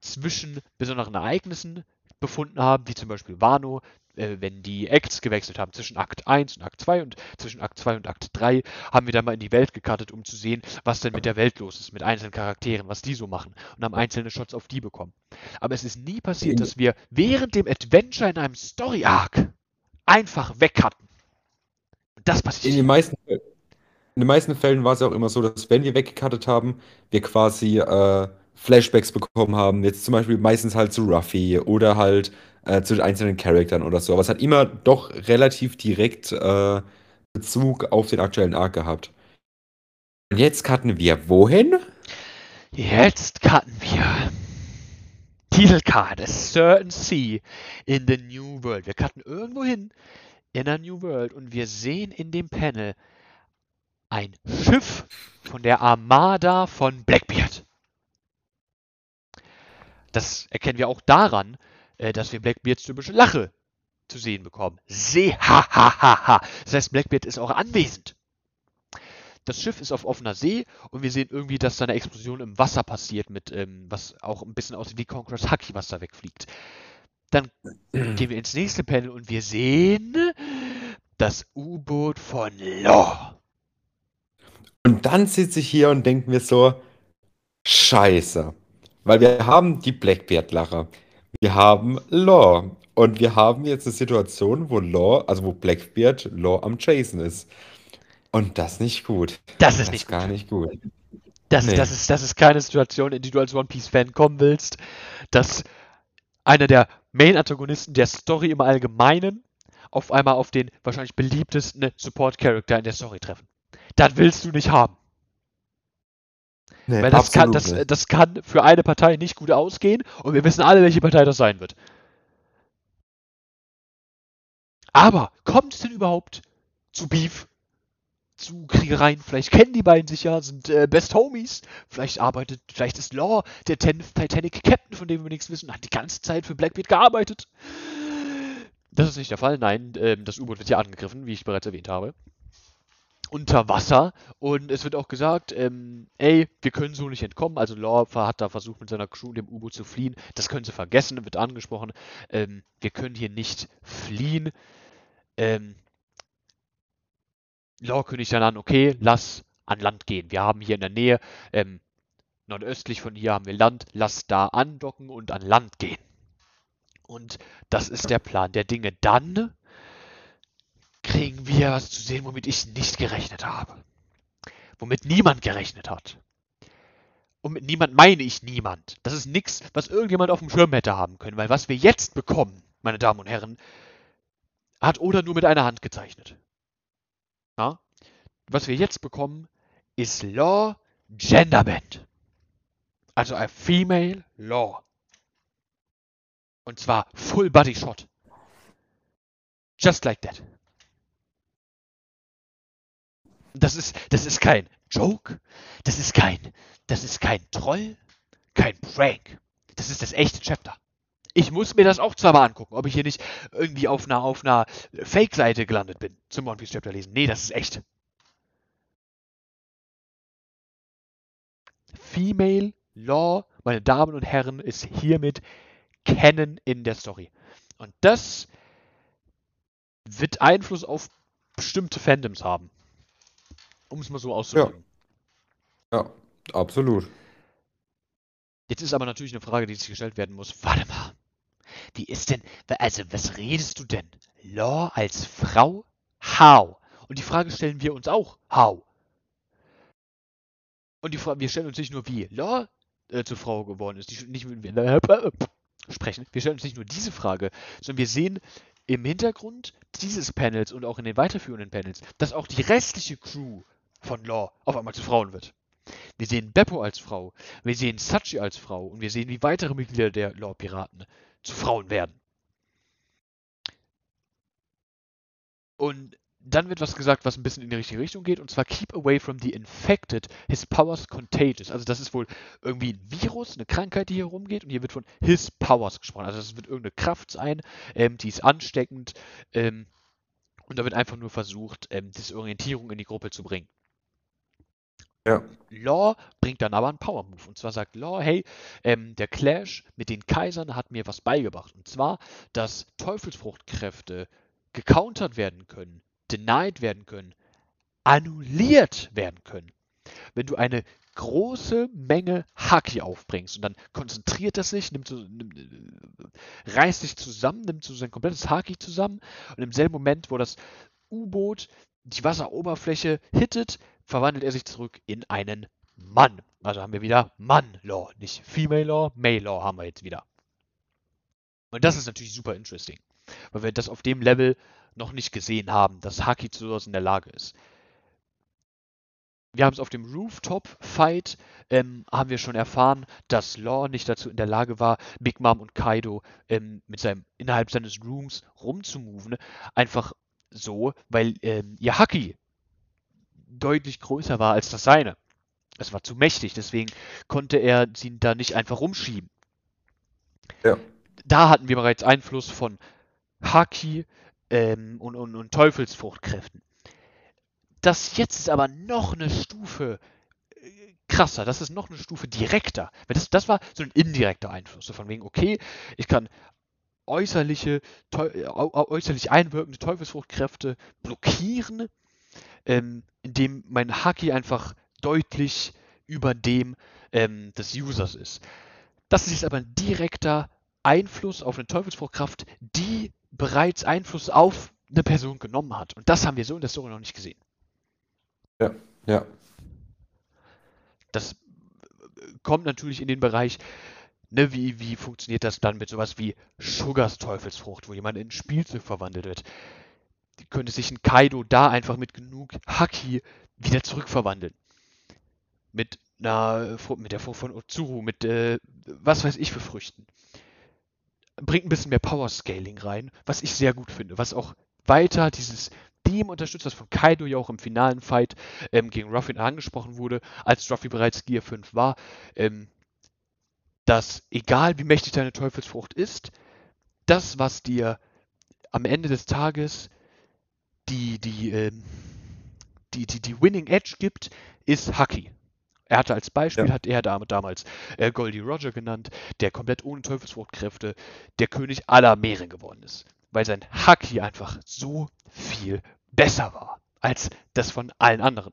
zwischen besonderen Ereignissen befunden haben, wie zum Beispiel Wano, äh, wenn die Acts gewechselt haben zwischen Akt 1 und Akt 2 und zwischen Akt 2 und Akt 3, haben wir dann mal in die Welt gecuttet, um zu sehen, was denn mit der Welt los ist, mit einzelnen Charakteren, was die so machen und haben einzelne Shots auf die bekommen. Aber es ist nie passiert, dass wir während dem Adventure in einem Story-Arc einfach wegcutten. Und das In passiert. den meisten, in den meisten Fällen war es ja auch immer so, dass wenn wir weggecuttet haben, wir quasi äh, Flashbacks bekommen haben. Jetzt zum Beispiel meistens halt zu Ruffy oder halt äh, den einzelnen Charakteren oder so. Aber es hat immer doch relativ direkt äh, Bezug auf den aktuellen Arc gehabt. Und jetzt cutten wir wohin? Jetzt cutten wir. Titelcard, a certain sea in the new world. Wir cutten irgendwo hin in a new world und wir sehen in dem Panel ein Schiff von der Armada von Blackbeard. Das erkennen wir auch daran, äh, dass wir Blackbeards typische Lache zu sehen bekommen. Seh, ha, ha, ha, ha. Das heißt, Blackbeard ist auch anwesend. Das Schiff ist auf offener See und wir sehen irgendwie, dass da eine Explosion im Wasser passiert, mit ähm, was auch ein bisschen aussieht wie Conqueror's Haki, was da wegfliegt. Dann gehen wir ins nächste Panel und wir sehen das U-Boot von Law. Und dann sitze ich hier und denke mir so, scheiße. Weil wir haben die Blackbeard-Lacher. Wir haben Law. Und wir haben jetzt eine Situation, wo Law, also wo Blackbeard Law am Chasen ist. Und das nicht gut. Das ist Das nicht gar gut. nicht gut. Das, Nee. das, ist, das ist keine Situation, in die du als One Piece-Fan kommen willst, dass einer der Main-Antagonisten der Story im Allgemeinen auf einmal auf den wahrscheinlich beliebtesten Support-Character in der Story treffen. Das willst du nicht haben. Nee, Weil das kann, das, das kann für eine Partei nicht gut ausgehen und wir wissen alle, welche Partei das sein wird. Aber kommt es denn überhaupt zu Beef? Zu Kriegereien? Vielleicht kennen die beiden sich ja, sind äh, Best Homies. Vielleicht arbeitet, vielleicht ist Law der Ten Titanic Captain, von dem wir nichts wissen, hat die ganze Zeit für Blackbeard gearbeitet. Das ist nicht der Fall, nein, ähm, das U-Boot wird ja angegriffen, wie ich bereits erwähnt habe unter Wasser und es wird auch gesagt, ähm, ey, wir können so nicht entkommen. Also Law hat da versucht mit seiner Crew dem U-Boot zu fliehen. Das können sie vergessen, wird angesprochen. Ähm, wir können hier nicht fliehen. Ähm, Law kündigt dann an, okay, lass an Land gehen. Wir haben hier in der Nähe, ähm, nordöstlich von hier haben wir Land, lass da andocken und an Land gehen. Und das ist der Plan der Dinge. Dann kriegen wir was zu sehen, womit ich nicht gerechnet habe. Womit niemand gerechnet hat. Und mit niemand meine ich niemand. Das ist nichts, was irgendjemand auf dem Schirm hätte haben können, weil was wir jetzt bekommen, meine Damen und Herren, hat Oda nur mit einer Hand gezeichnet. Ja? Was wir jetzt bekommen, ist Law Genderband. Also ein Female Law. Und zwar Full Body Shot. Just like that. Das ist, das ist kein Joke, das ist kein, das ist kein Troll, kein Prank. Das ist das echte Chapter. Ich muss mir das auch zweimal angucken, ob ich hier nicht irgendwie auf einer, auf einer Fake-Seite gelandet bin zum One Piece Chapter lesen. Nee, das ist echt. Female Law, meine Damen und Herren, ist hiermit Canon in der Story. Und das wird Einfluss auf bestimmte Fandoms haben. Um es mal so auszudrücken. Ja, absolut. Jetzt ist aber natürlich eine Frage, die sich gestellt werden muss. Warte mal. Wie ist denn, also was redest du denn? Law als Frau? How? Und die Frage stellen wir uns auch. How? Und die Frage, wir stellen uns nicht nur, wie Law äh, zur Frau geworden ist. Die, nicht, wir, äh, sprechen. Wir stellen uns nicht nur diese Frage, sondern wir sehen im Hintergrund dieses Panels und auch in den weiterführenden Panels, dass auch die restliche Crew von Law auf einmal zu Frauen wird. Wir sehen Beppo als Frau, wir sehen Sachi als Frau und wir sehen, wie weitere Mitglieder der Law-Piraten zu Frauen werden. Und dann wird was gesagt, was ein bisschen in die richtige Richtung geht, und zwar keep away from the infected, his powers contagious. Also das ist wohl irgendwie ein Virus, eine Krankheit, die hier rumgeht, und hier wird von his powers gesprochen. Also das wird irgendeine Kraft sein, ähm, die ist ansteckend, ähm, und da wird einfach nur versucht, ähm, Disorientierung in die Gruppe zu bringen. Ja. Law bringt dann aber einen Power Move. Und zwar sagt Law, hey, ähm, der Clash mit den Kaisern hat mir was beigebracht. Und zwar, dass Teufelsfruchtkräfte gecountert werden können denied werden können, annulliert werden können. Wenn du eine große Menge Haki aufbringst und dann konzentriert er sich, nimmt nimmt, reißt sich zusammen, nimmt so sein komplettes Haki zusammen und im selben Moment, wo das U-Boot die Wasseroberfläche hittet, verwandelt er sich zurück in einen Mann. Also haben wir wieder Mann-Law, nicht Female-Law, Male-Law haben wir jetzt wieder. Und das ist natürlich super interesting, weil wir das auf dem Level noch nicht gesehen haben, dass Haki zu sowas in der Lage ist. Wir haben es auf dem Rooftop-Fight, ähm, haben wir schon erfahren, dass Law nicht dazu in der Lage war, Big Mom und Kaido ähm, mit seinem, innerhalb seines Rooms rumzumoven. Einfach so, weil ähm, ihr Haki deutlich größer war als das seine. Es war zu mächtig, deswegen konnte er sie da nicht einfach rumschieben. Ja. Da hatten wir bereits Einfluss von Haki, ähm, und, und, und Teufelsfruchtkräften. Das jetzt ist aber noch eine Stufe äh, krasser, das ist noch eine Stufe direkter. Das, das war so ein indirekter Einfluss, so von wegen, okay, ich kann äußerliche, äußerlich einwirkende Teufelsfruchtkräfte blockieren, ähm, indem mein Haki einfach deutlich über dem ähm, des Users ist. Das ist jetzt aber ein direkter Einfluss auf eine Teufelsfruchtkraft, die bereits Einfluss auf eine Person genommen hat. Und das haben wir so in der Story noch nicht gesehen. Ja, ja. Das kommt natürlich in den Bereich, ne, wie, wie funktioniert das dann mit sowas wie Sugars Teufelsfrucht, wo jemand in ein Spielzeug verwandelt wird. Könnte sich ein Kaido da einfach mit genug Haki wieder zurückverwandeln. Mit einer, mit der Frucht von Otsuru, mit äh, was weiß ich für Früchten bringt ein bisschen mehr Power Scaling rein, was ich sehr gut finde, was auch weiter dieses Theme unterstützt, was von Kaido ja auch im finalen Fight ähm, gegen Ruffy angesprochen wurde, als Ruffy bereits Gear 5 war, ähm, dass egal wie mächtig deine Teufelsfrucht ist, das, was dir am Ende des Tages die, die, ähm, die, die, die Winning Edge gibt, ist Haki. Er hatte als Beispiel, ja. hat er damals äh, Goldie Roger genannt, der komplett ohne Teufelsfruchtkräfte der König aller Meere geworden ist. Weil sein Haki einfach so viel besser war als das von allen anderen.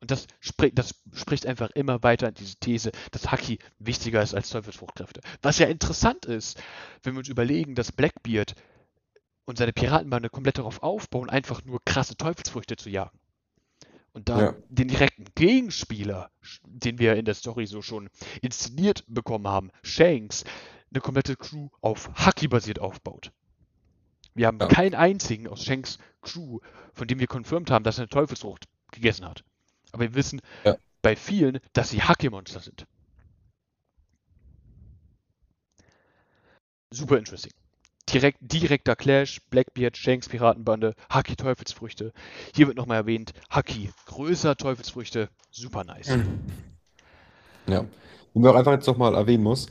Und das, spri das spricht einfach immer weiter an diese These, dass Haki wichtiger ist als Teufelsfruchtkräfte. Was ja interessant ist, wenn wir uns überlegen, dass Blackbeard und seine Piratenbande komplett darauf aufbauen, einfach nur krasse Teufelsfrüchte zu jagen. Und da ja. den direkten Gegenspieler, den wir in der Story so schon inszeniert bekommen haben, Shanks, eine komplette Crew auf Haki basiert aufbaut. Wir haben ja. keinen einzigen aus Shanks Crew, von dem wir confirmed haben, dass er eine Teufelsfrucht gegessen hat. Aber wir wissen ja. bei vielen, dass sie Haki-Monster sind. Super interesting direkt, direkter Clash, Blackbeard, Shanks Piratenbande, Haki Teufelsfrüchte. Hier wird nochmal erwähnt, Haki größer Teufelsfrüchte, super nice. Mhm. Ja, und man auch einfach jetzt nochmal erwähnen muss,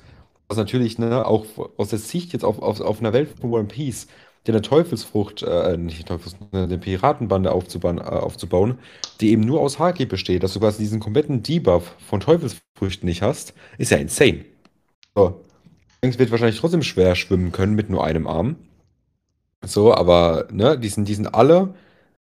was natürlich ne, auch aus der Sicht jetzt auf, auf, auf einer Welt von One Piece, der eine Teufelsfrucht, äh, nicht Teufelsfrucht, eine Piratenbande aufzubauen, äh, aufzubauen, die eben nur aus Haki besteht, dass du quasi diesen kompletten Debuff von Teufelsfrüchten nicht hast, ist ja insane. So, Banks wird wahrscheinlich trotzdem schwer schwimmen können mit nur einem Arm. So, aber ne, die sind, die sind alle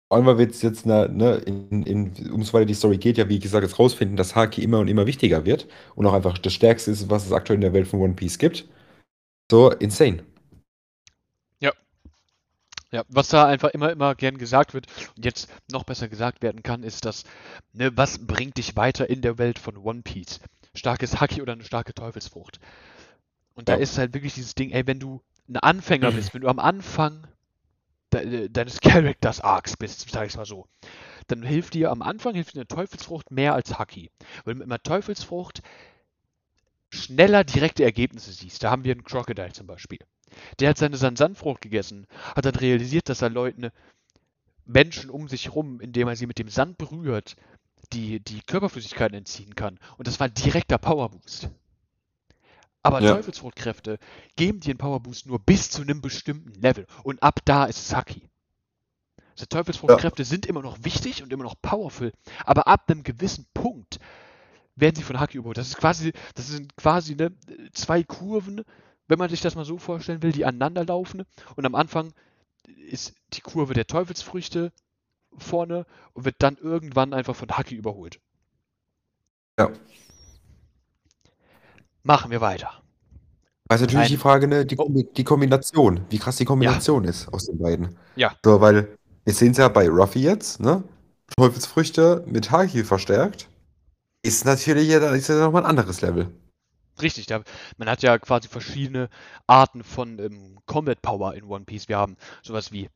Vor allem, weil wir jetzt, jetzt ne, ne, in, in, umso weiter die Story geht, ja, wie gesagt, jetzt rausfinden, dass Haki immer und immer wichtiger wird und auch einfach das Stärkste ist, was es aktuell in der Welt von One Piece gibt. So, insane. Ja. Ja, was da einfach immer, immer gern gesagt wird und jetzt noch besser gesagt werden kann, ist, dass, ne, was bringt dich weiter in der Welt von One Piece? Starkes Haki oder eine starke Teufelsfrucht? Und da Ja. ist halt wirklich dieses Ding, ey, wenn du ein Anfänger bist, wenn du am Anfang de deines Characters Arcs bist, sag ich's mal so, dann hilft dir am Anfang hilft dir eine Teufelsfrucht mehr als Haki. Weil mit einer Teufelsfrucht schneller direkte Ergebnisse siehst. Da haben wir einen Crocodile zum Beispiel. Der hat seine Sansanfrucht gegessen, hat dann realisiert, dass er Leuten, Menschen um sich rum, indem er sie mit dem Sand berührt, die, die Körperflüssigkeiten entziehen kann. Und das war ein direkter Powerboost. Aber Ja. Teufelsfruchtkräfte geben dir einen Powerboost nur bis zu einem bestimmten Level. Und ab da ist es Haki. Also Teufelsfruchtkräfte sind immer noch wichtig und immer noch powerful, aber ab einem gewissen Punkt werden sie von Haki überholt. Das ist quasi, das sind quasi ne, zwei Kurven, wenn man sich das mal so vorstellen will, die aneinander laufen. Und am Anfang ist die Kurve der Teufelsfrüchte vorne und wird dann irgendwann einfach von Haki überholt. Ja. Machen wir weiter. Also natürlich Ein- die Frage, ne, die, Oh. Die Kombination, wie krass die Kombination ist aus den beiden. Ja. So, weil wir sehen es ja bei Ruffy jetzt, ne? Teufelsfrüchte mit Haki verstärkt. Ist natürlich ja, ist ja nochmal ein anderes Level. Richtig, da, man hat ja quasi verschiedene Arten von ähm, Combat Power in One Piece. Wir haben sowas wie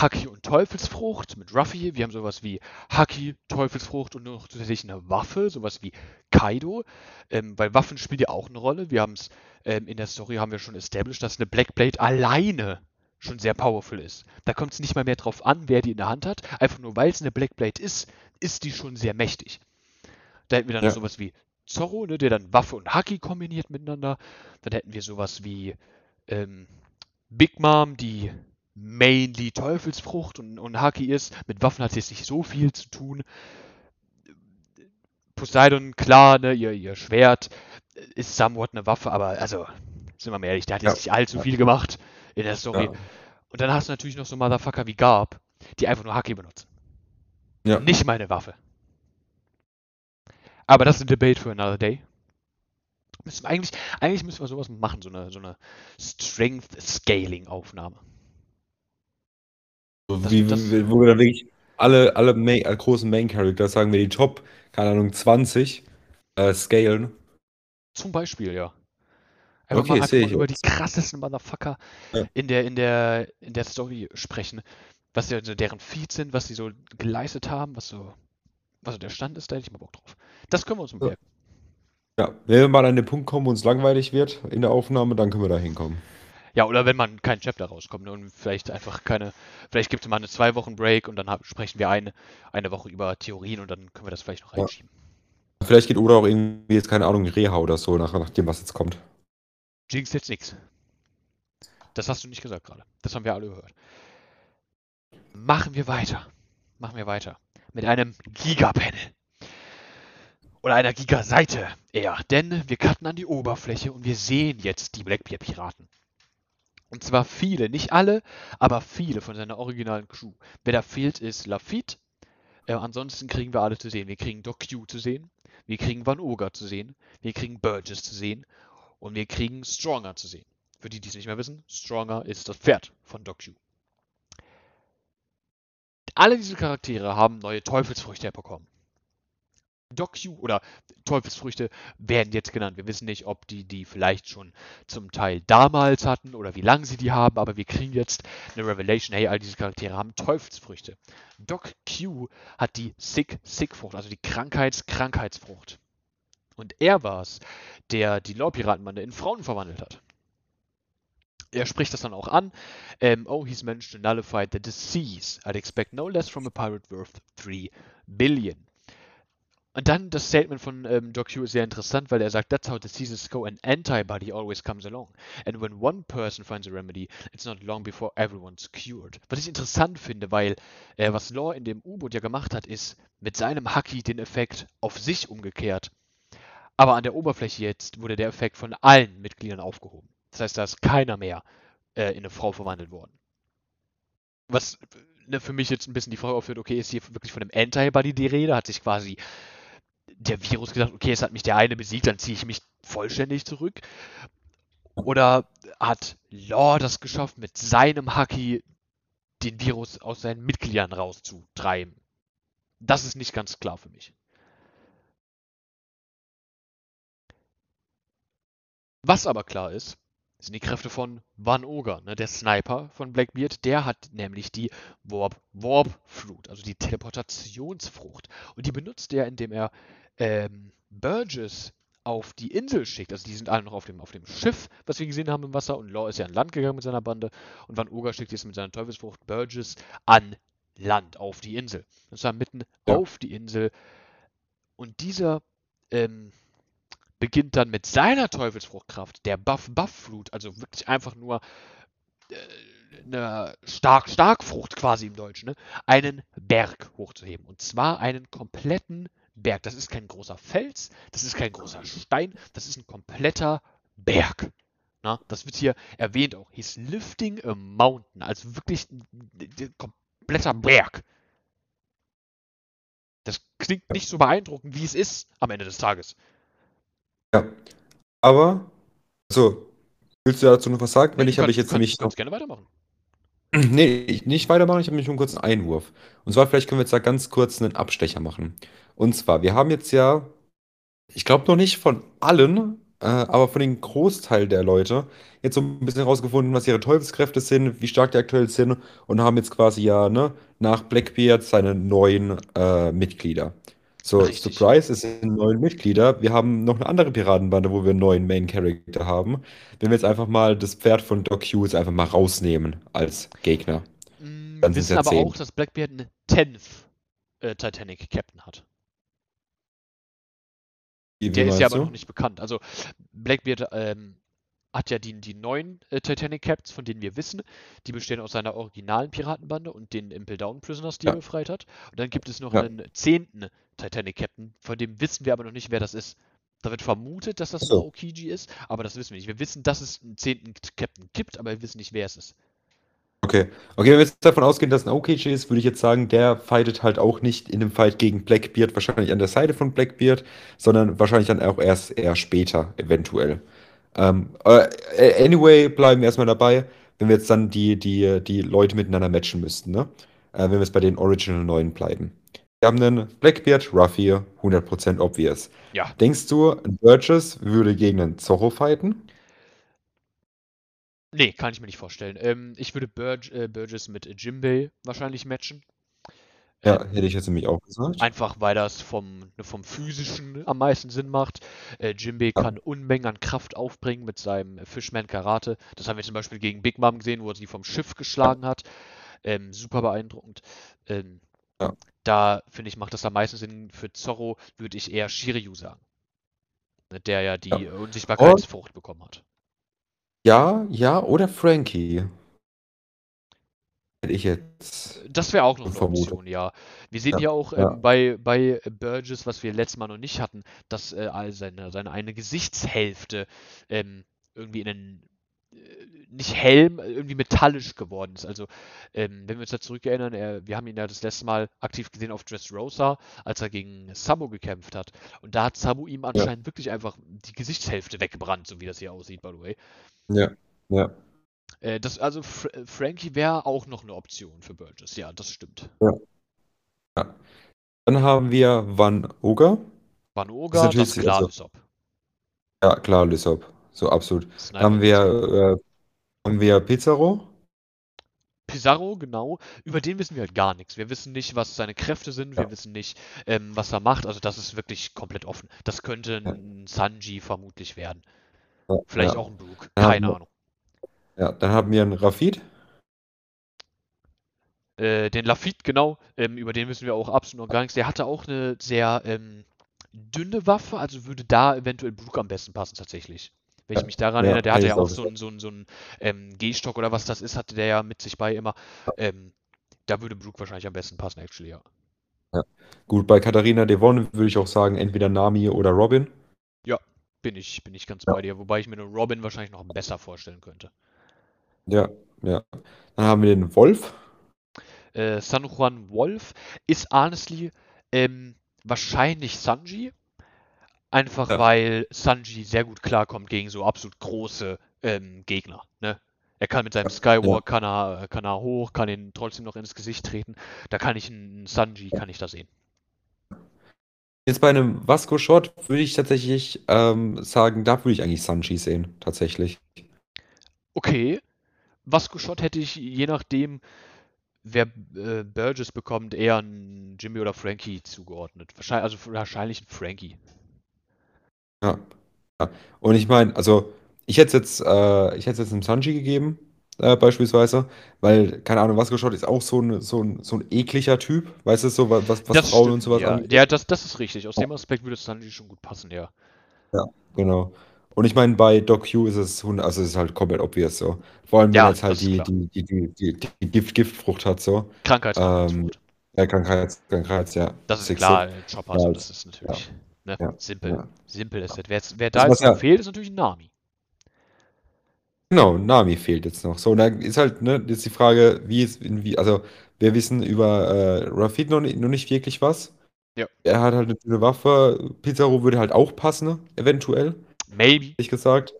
Haki und Teufelsfrucht mit Ruffy. Wir haben sowas wie Haki, Teufelsfrucht und noch zusätzlich eine Waffe, sowas wie Kaido. Ähm, weil Waffen spielen ja auch eine Rolle. Wir haben es ähm, in der Story haben wir schon established, dass eine Black Blade alleine schon sehr powerful ist. Da kommt es nicht mal mehr drauf an, wer die in der Hand hat. Einfach nur weil es eine Black Blade ist, ist die schon sehr mächtig. Da hätten wir dann Ja. sowas wie Zorro, ne, der dann Waffe und Haki kombiniert miteinander. Dann hätten wir sowas wie ähm, Big Mom, die mainly Teufelsfrucht und, und Haki ist. Mit Waffen hat sie jetzt nicht so viel zu tun. Poseidon, klar, ne, ihr, ihr Schwert ist somewhat eine Waffe, aber also, sind wir mal ehrlich, der hat Ja. jetzt nicht allzu viel gemacht in der Story. Ja. Und dann hast du natürlich noch so Motherfucker wie Garb, die einfach nur Haki benutzen. Ja. Nicht meine Waffe. Aber das ist ein Debate for another day. Müssen eigentlich, eigentlich müssen wir sowas machen, so eine, so eine Strength-Scaling-Aufnahme. So wie, das- wie- wo wir dann wirklich alle, alle, Main, alle großen Main Characters, sagen wir die Top, keine Ahnung, 20, äh, scalen. Zum Beispiel, ja. Einfach Okay, mal, einfach mal über die krassesten Motherfucker Ja. in, der, in, der, in der Story sprechen. Was ja deren Feeds sind, was sie so geleistet haben, was so, was so der Stand ist, da hätte ich mal Bock drauf. Das können wir uns Ja. merken. Ja, wenn wir mal an den Punkt kommen, wo uns langweilig wird in der Aufnahme, dann können wir da hinkommen. Ja, oder wenn man kein Chapter rauskommt ne, und vielleicht einfach keine, vielleicht gibt es mal eine zwei Wochen Break und dann hab, sprechen wir eine, eine Woche über Theorien und dann können wir das vielleicht noch Ja. reinschieben. Vielleicht geht Oda auch irgendwie jetzt, keine Ahnung, Reha oder so, nach, nach dem, was jetzt kommt. Jinx jetzt nix. Das hast du nicht gesagt gerade. Das haben wir alle gehört. Machen wir weiter. Machen wir weiter. Mit einem Gigapanel. Oder einer Gigaseite eher. Denn wir cutten an die Oberfläche und wir sehen jetzt die Blackbeard-Piraten. Und zwar viele, nicht alle, aber viele von seiner originalen Crew. Wer da fehlt, ist Lafitte. Äh, ansonsten kriegen wir alle zu sehen. Wir kriegen Doc Q zu sehen. Wir kriegen Van Oga zu sehen. Wir kriegen Burgess zu sehen. Und wir kriegen Stronger zu sehen. Für die, die es nicht mehr wissen, Stronger ist das Pferd von Doc Q. Alle diese Charaktere haben neue Teufelsfrüchte bekommen. Doc Q oder Teufelsfrüchte werden jetzt genannt. Wir wissen nicht, ob die die vielleicht schon zum Teil damals hatten oder wie lange sie die haben, aber wir kriegen jetzt eine Revelation. Hey, all diese Charaktere haben Teufelsfrüchte. Doc Q hat die Sick-Sick-Frucht, also die Krankheits-Krankheitsfrucht. Und er war es, der die Lore-Piratenbande in Frauen verwandelt hat. Er spricht das dann auch an. Um, oh, he's managed to nullify the disease. I'd expect no less from a pirate worth 3 billion. Und dann das Statement von ähm, Doc Q ist sehr interessant, weil er sagt, that's how diseases go, an antibody always comes along. And when one person finds a remedy, it's not long before everyone's cured. Was ich interessant finde, weil äh, was Law in dem U-Boot ja gemacht hat, ist mit seinem Haki den Effekt auf sich umgekehrt. Aber an der Oberfläche jetzt wurde der Effekt von allen Mitgliedern aufgehoben. Das heißt, da ist keiner mehr äh, in eine Frau verwandelt worden. Was ne, für mich jetzt ein bisschen die Frage aufführt, okay, ist hier wirklich von einem Antibody die Rede? Hat sich quasi der Virus gesagt, okay, es hat mich der eine besiegt, dann ziehe ich mich vollständig zurück? Oder hat Law das geschafft, mit seinem Haki den Virus aus seinen Mitgliedern rauszutreiben? Das ist nicht ganz klar für mich. Was aber klar ist, sind die Kräfte von Van Oger, ne, der Sniper von Blackbeard. Der hat nämlich die Warp Warp Fruit, also die Teleportationsfrucht. Und die benutzt er, indem er ähm, Burgess auf die Insel schickt. Also die sind alle noch auf dem, auf dem Schiff, was wir gesehen haben im Wasser. Und Law ist ja an Land gegangen mit seiner Bande. Und Van Oger schickt jetzt mit seiner Teufelsfrucht Burgess an Land, auf die Insel. Und zwar mitten ja. auf die Insel. Und dieser ähm, beginnt dann mit seiner Teufelsfruchtkraft, der Buff-Buff-Flut, also wirklich einfach nur äh, eine Stark-Stark-Frucht quasi im Deutschen, ne? einen Berg hochzuheben. Und zwar einen kompletten Berg. Das ist kein großer Fels, das ist kein großer Stein, das ist ein kompletter Berg. Na, das wird hier erwähnt auch. He's lifting a mountain. Also wirklich ein, ein kompletter Berg. Das klingt nicht so beeindruckend, wie es ist am Ende des Tages. Ja. Aber, also, willst du dazu noch was sagen? Wenn Nee, ich du habe ich du jetzt kannst, nämlich noch. kannst gerne weitermachen. Nee, ich nicht weitermachen, ich habe nämlich nur einen kurzen Einwurf. Und zwar, vielleicht können wir jetzt da ganz kurz einen Abstecher machen. Und zwar, wir haben jetzt ja, ich glaube noch nicht von allen, äh, aber von dem Großteil der Leute jetzt so ein bisschen herausgefunden, was ihre Teufelskräfte sind, wie stark die aktuell sind und haben jetzt quasi ja, ne, nach Blackbeard seine neuen äh, Mitglieder. So, Richtig. Surprise, es sind neun Mitglieder. Wir haben noch eine andere Piratenbande, wo wir einen neuen Main Character haben. Wenn wir jetzt einfach mal das Pferd von Doc Hughes einfach mal rausnehmen als Gegner. Mm, Dann Wir wissen ja aber zehn. auch, dass Blackbeard einen 10th äh, Titanic Captain hat. Wie, Der ist ja meinst aber du? noch nicht bekannt. Also Blackbeard ähm, hat ja die, die neuen äh, Titanic Caps, von denen wir wissen. Die bestehen aus seiner originalen Piratenbande und den Impel Down Prisoners, die er Ja, befreit hat. Und dann gibt es noch ja. einen zehnten Titanic Captain, von dem wissen wir aber noch nicht, wer das ist. Da wird vermutet, dass das Achso. Aokiji ist, aber das wissen wir nicht. Wir wissen, dass es einen zehnten Captain gibt, aber wir wissen nicht, wer es ist. Okay. Okay, wenn wir jetzt davon ausgehen, dass ein OKG ist, würde ich jetzt sagen, der fightet halt auch nicht in dem Fight gegen Blackbeard, wahrscheinlich an der Seite von Blackbeard, sondern wahrscheinlich dann auch erst eher später, eventuell. Ähm, äh, anyway, bleiben wir erstmal dabei, wenn wir jetzt dann die, die, die Leute miteinander matchen müssten, ne? Äh, wenn wir jetzt bei den Original 9 bleiben. Wir haben einen Blackbeard, Ruffy, 100% obvious. Ja, Denkst du, ein Burgess würde gegen einen Zorro fighten? Nee, kann ich mir nicht vorstellen. Ähm, ich würde Burg äh, Burgess mit Jimbei wahrscheinlich matchen. Ja, Ähm, hätte ich jetzt nämlich auch gesagt. Einfach weil das vom, ne, vom physischen am meisten Sinn macht. Äh, Jimbei Ja, kann Unmengen an Kraft aufbringen mit seinem Fishman Karate. Das haben wir zum Beispiel gegen Big Mom gesehen, wo er sie vom Schiff geschlagen hat. Ähm, super beeindruckend. Ähm, ja. da finde ich, macht das am meisten Sinn. Für Zorro würde ich eher Shiryu sagen, ne, der ja die ja. Unsichtbarkeitsfrucht bekommen hat. Ja, ja, oder Frankie. Hätte ich jetzt Das wäre auch noch eine vermutet. Option, ja. Wir sehen Ja, hier auch ja, ähm, bei, bei Burgess, was wir letztes Mal noch nicht hatten, dass äh, all seine, seine eine Gesichtshälfte ähm, irgendwie in einen, äh, nicht Helm, äh, irgendwie metallisch geworden ist. Also, ähm, wenn wir uns da zurückerinnern, er, wir haben ihn ja das letzte Mal aktiv gesehen auf Dressrosa, als er gegen Sabu gekämpft hat. Und da hat Sabu ihm ja, anscheinend wirklich einfach die Gesichtshälfte weggebrannt, so wie das hier aussieht, by the way. ja, ja, Äh, das, also Fr äh, Frankie wäre auch noch eine Option für Burgess, ja, das stimmt. ja, ja. Dann haben wir Van Oga. Van Das ist Oga, natürlich, das klar, also, Lysop. ja, klar, Lysop. So, absolut. Dann Sniper haben wir, haben wir Pizarro. Pizarro, genau, über den wissen wir halt gar nichts. Wir wissen nicht, was seine Kräfte sind, wir Ja, wissen nicht, ähm, was er macht. Also das ist wirklich komplett offen. Das könnte ein Sanji vermutlich werden. ja, Vielleicht ja. auch ein Brook, keine wir, Ahnung. ja, dann haben wir einen Rafid. Äh, den Lafitte, genau, ähm, über den wissen wir auch absolut noch gar nichts. Der hatte auch eine sehr ähm, dünne Waffe, also würde da eventuell Brook am besten passen tatsächlich. Wenn ich mich daran erinnere, der hatte ja auch so einen so einen, so einen ähm, Gehstock oder was das ist, hatte der ja mit sich bei immer. Ähm, da würde Brook wahrscheinlich am besten passen, actually, ja. Ja. Gut, bei Katharina Devon würde ich auch sagen, entweder Nami oder Robin. Ja, bin ich, bin ich ganz Ja, bei dir. Wobei ich mir eine Robin wahrscheinlich noch besser vorstellen könnte. ja, ja. Dann haben wir den Wolf. äh, San Juan Wolf ist honestly ähm, wahrscheinlich Sanji. Einfach Ja. weil Sanji sehr gut klarkommt gegen so absolut große ähm, Gegner. Ne? Er kann mit seinem Skywalk, kann, er, kann er hoch, kann ihn trotzdem noch ins Gesicht treten. Da kann ich einen Sanji, kann ich da sehen. Jetzt bei einem Vasco-Shot würde ich tatsächlich ähm, sagen, da würde ich eigentlich Sanji sehen, tatsächlich. Okay. Vasco Shot hätte ich, je nachdem, wer äh, Burgess bekommt, eher einen Jimmy oder Frankie zugeordnet. Wahrscheinlich, also wahrscheinlich ein Frankie. Ja. ja. Und ich meine, also ich hätte jetzt, äh, ich hätte jetzt einem Sanji gegeben, äh, beispielsweise, weil, keine Ahnung, Vasco Shot ist auch so ein, so ein, so ein ekliger Typ, weißt du, so was, was Frauen stimmt, und sowas ja. angeht. Ja, das, das ist richtig. Aus dem Aspekt würde Sanji schon gut passen, ja. Genau. Und ich meine, bei Doc Q ist es, also es ist halt komplett obvious so. Vor allem, wenn Ja, er jetzt halt die, die, die, die, die, die Gift, Giftfrucht hat, so. Krankheitskrankheitsfrucht. Ja, Krankheits, Krankheits, ja. das ist Sick, klar, Chopper, Ja, das- das ist natürlich ne, ja, simpel. ja. Simpel ist das. Wer, wer Das da jetzt noch ja- fehlt, ist natürlich Nami. Genau, Nami fehlt jetzt noch. So, und da ist halt, ne, jetzt die Frage, wie ist, wie, also, wir wissen über äh, Rafid noch, nicht- noch nicht wirklich was. Ja. Er hat halt eine Waffe. Pizarro würde halt auch passen, ne, eventuell, Maybe. ehrlich gesagt.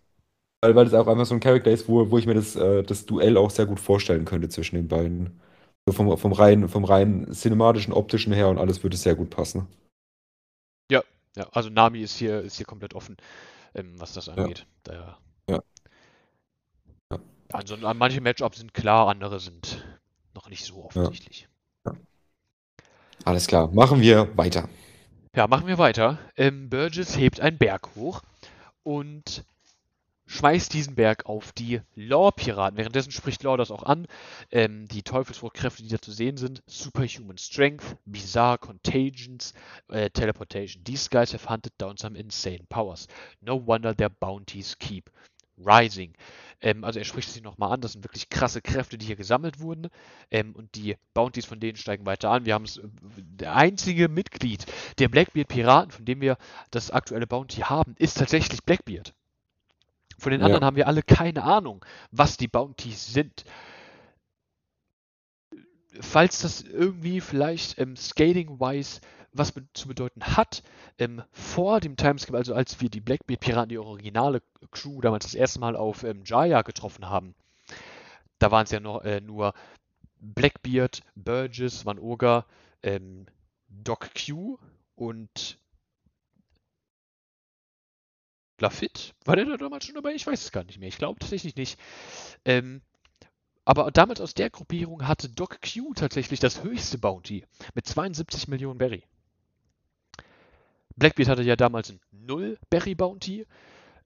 Weil, weil das auch einfach so ein Charakter ist, wo, wo ich mir das, äh, das Duell auch sehr gut vorstellen könnte zwischen den beiden. So vom, vom rein, vom rein cinematischen, optischen her und alles würde sehr gut passen. Ja, also Nami ist hier, ist hier komplett offen, ähm, was das angeht. Da, Ja. Ja. Also an manche Matchups sind klar, andere sind noch nicht so offensichtlich. Alles klar, machen wir weiter. Ja, machen wir weiter. Ähm, Burgess hebt einen Berg hoch und schmeißt diesen Berg auf die Law-Piraten. Währenddessen spricht Law das auch an. Ähm, die Teufelsfruchtkräfte, die da zu sehen sind, Superhuman Strength, Bizarre Contagions, äh, Teleportation. These guys have hunted down some insane powers. No wonder their bounties keep rising. Ähm, also er spricht sie nochmal an, das sind wirklich krasse Kräfte, die hier gesammelt wurden. Ähm, und die Bounties von denen steigen weiter an. Wir haben es, der einzige Mitglied der Blackbeard-Piraten, von dem wir das aktuelle Bounty haben, ist tatsächlich Blackbeard. Von den Ja. anderen haben wir alle keine Ahnung, was die Bounties sind. Falls das irgendwie vielleicht ähm, scaling-wise was zu bedeuten hat, ähm, vor dem Timeskip, also als wir die Blackbeard-Piraten, die originale Crew, damals das erste Mal auf ähm, Jaya getroffen haben, da waren es ja noch äh, nur Blackbeard, Burgess, Van Oga, ähm, Doc Q und Lafitte? War der da damals schon dabei? Ich weiß es gar nicht mehr. Ich glaube tatsächlich nicht. Ähm, aber damals aus der Gruppierung hatte Doc Q tatsächlich das höchste Bounty mit 72 Millionen Berry. Blackbeard hatte ja damals ein Null Berry Bounty,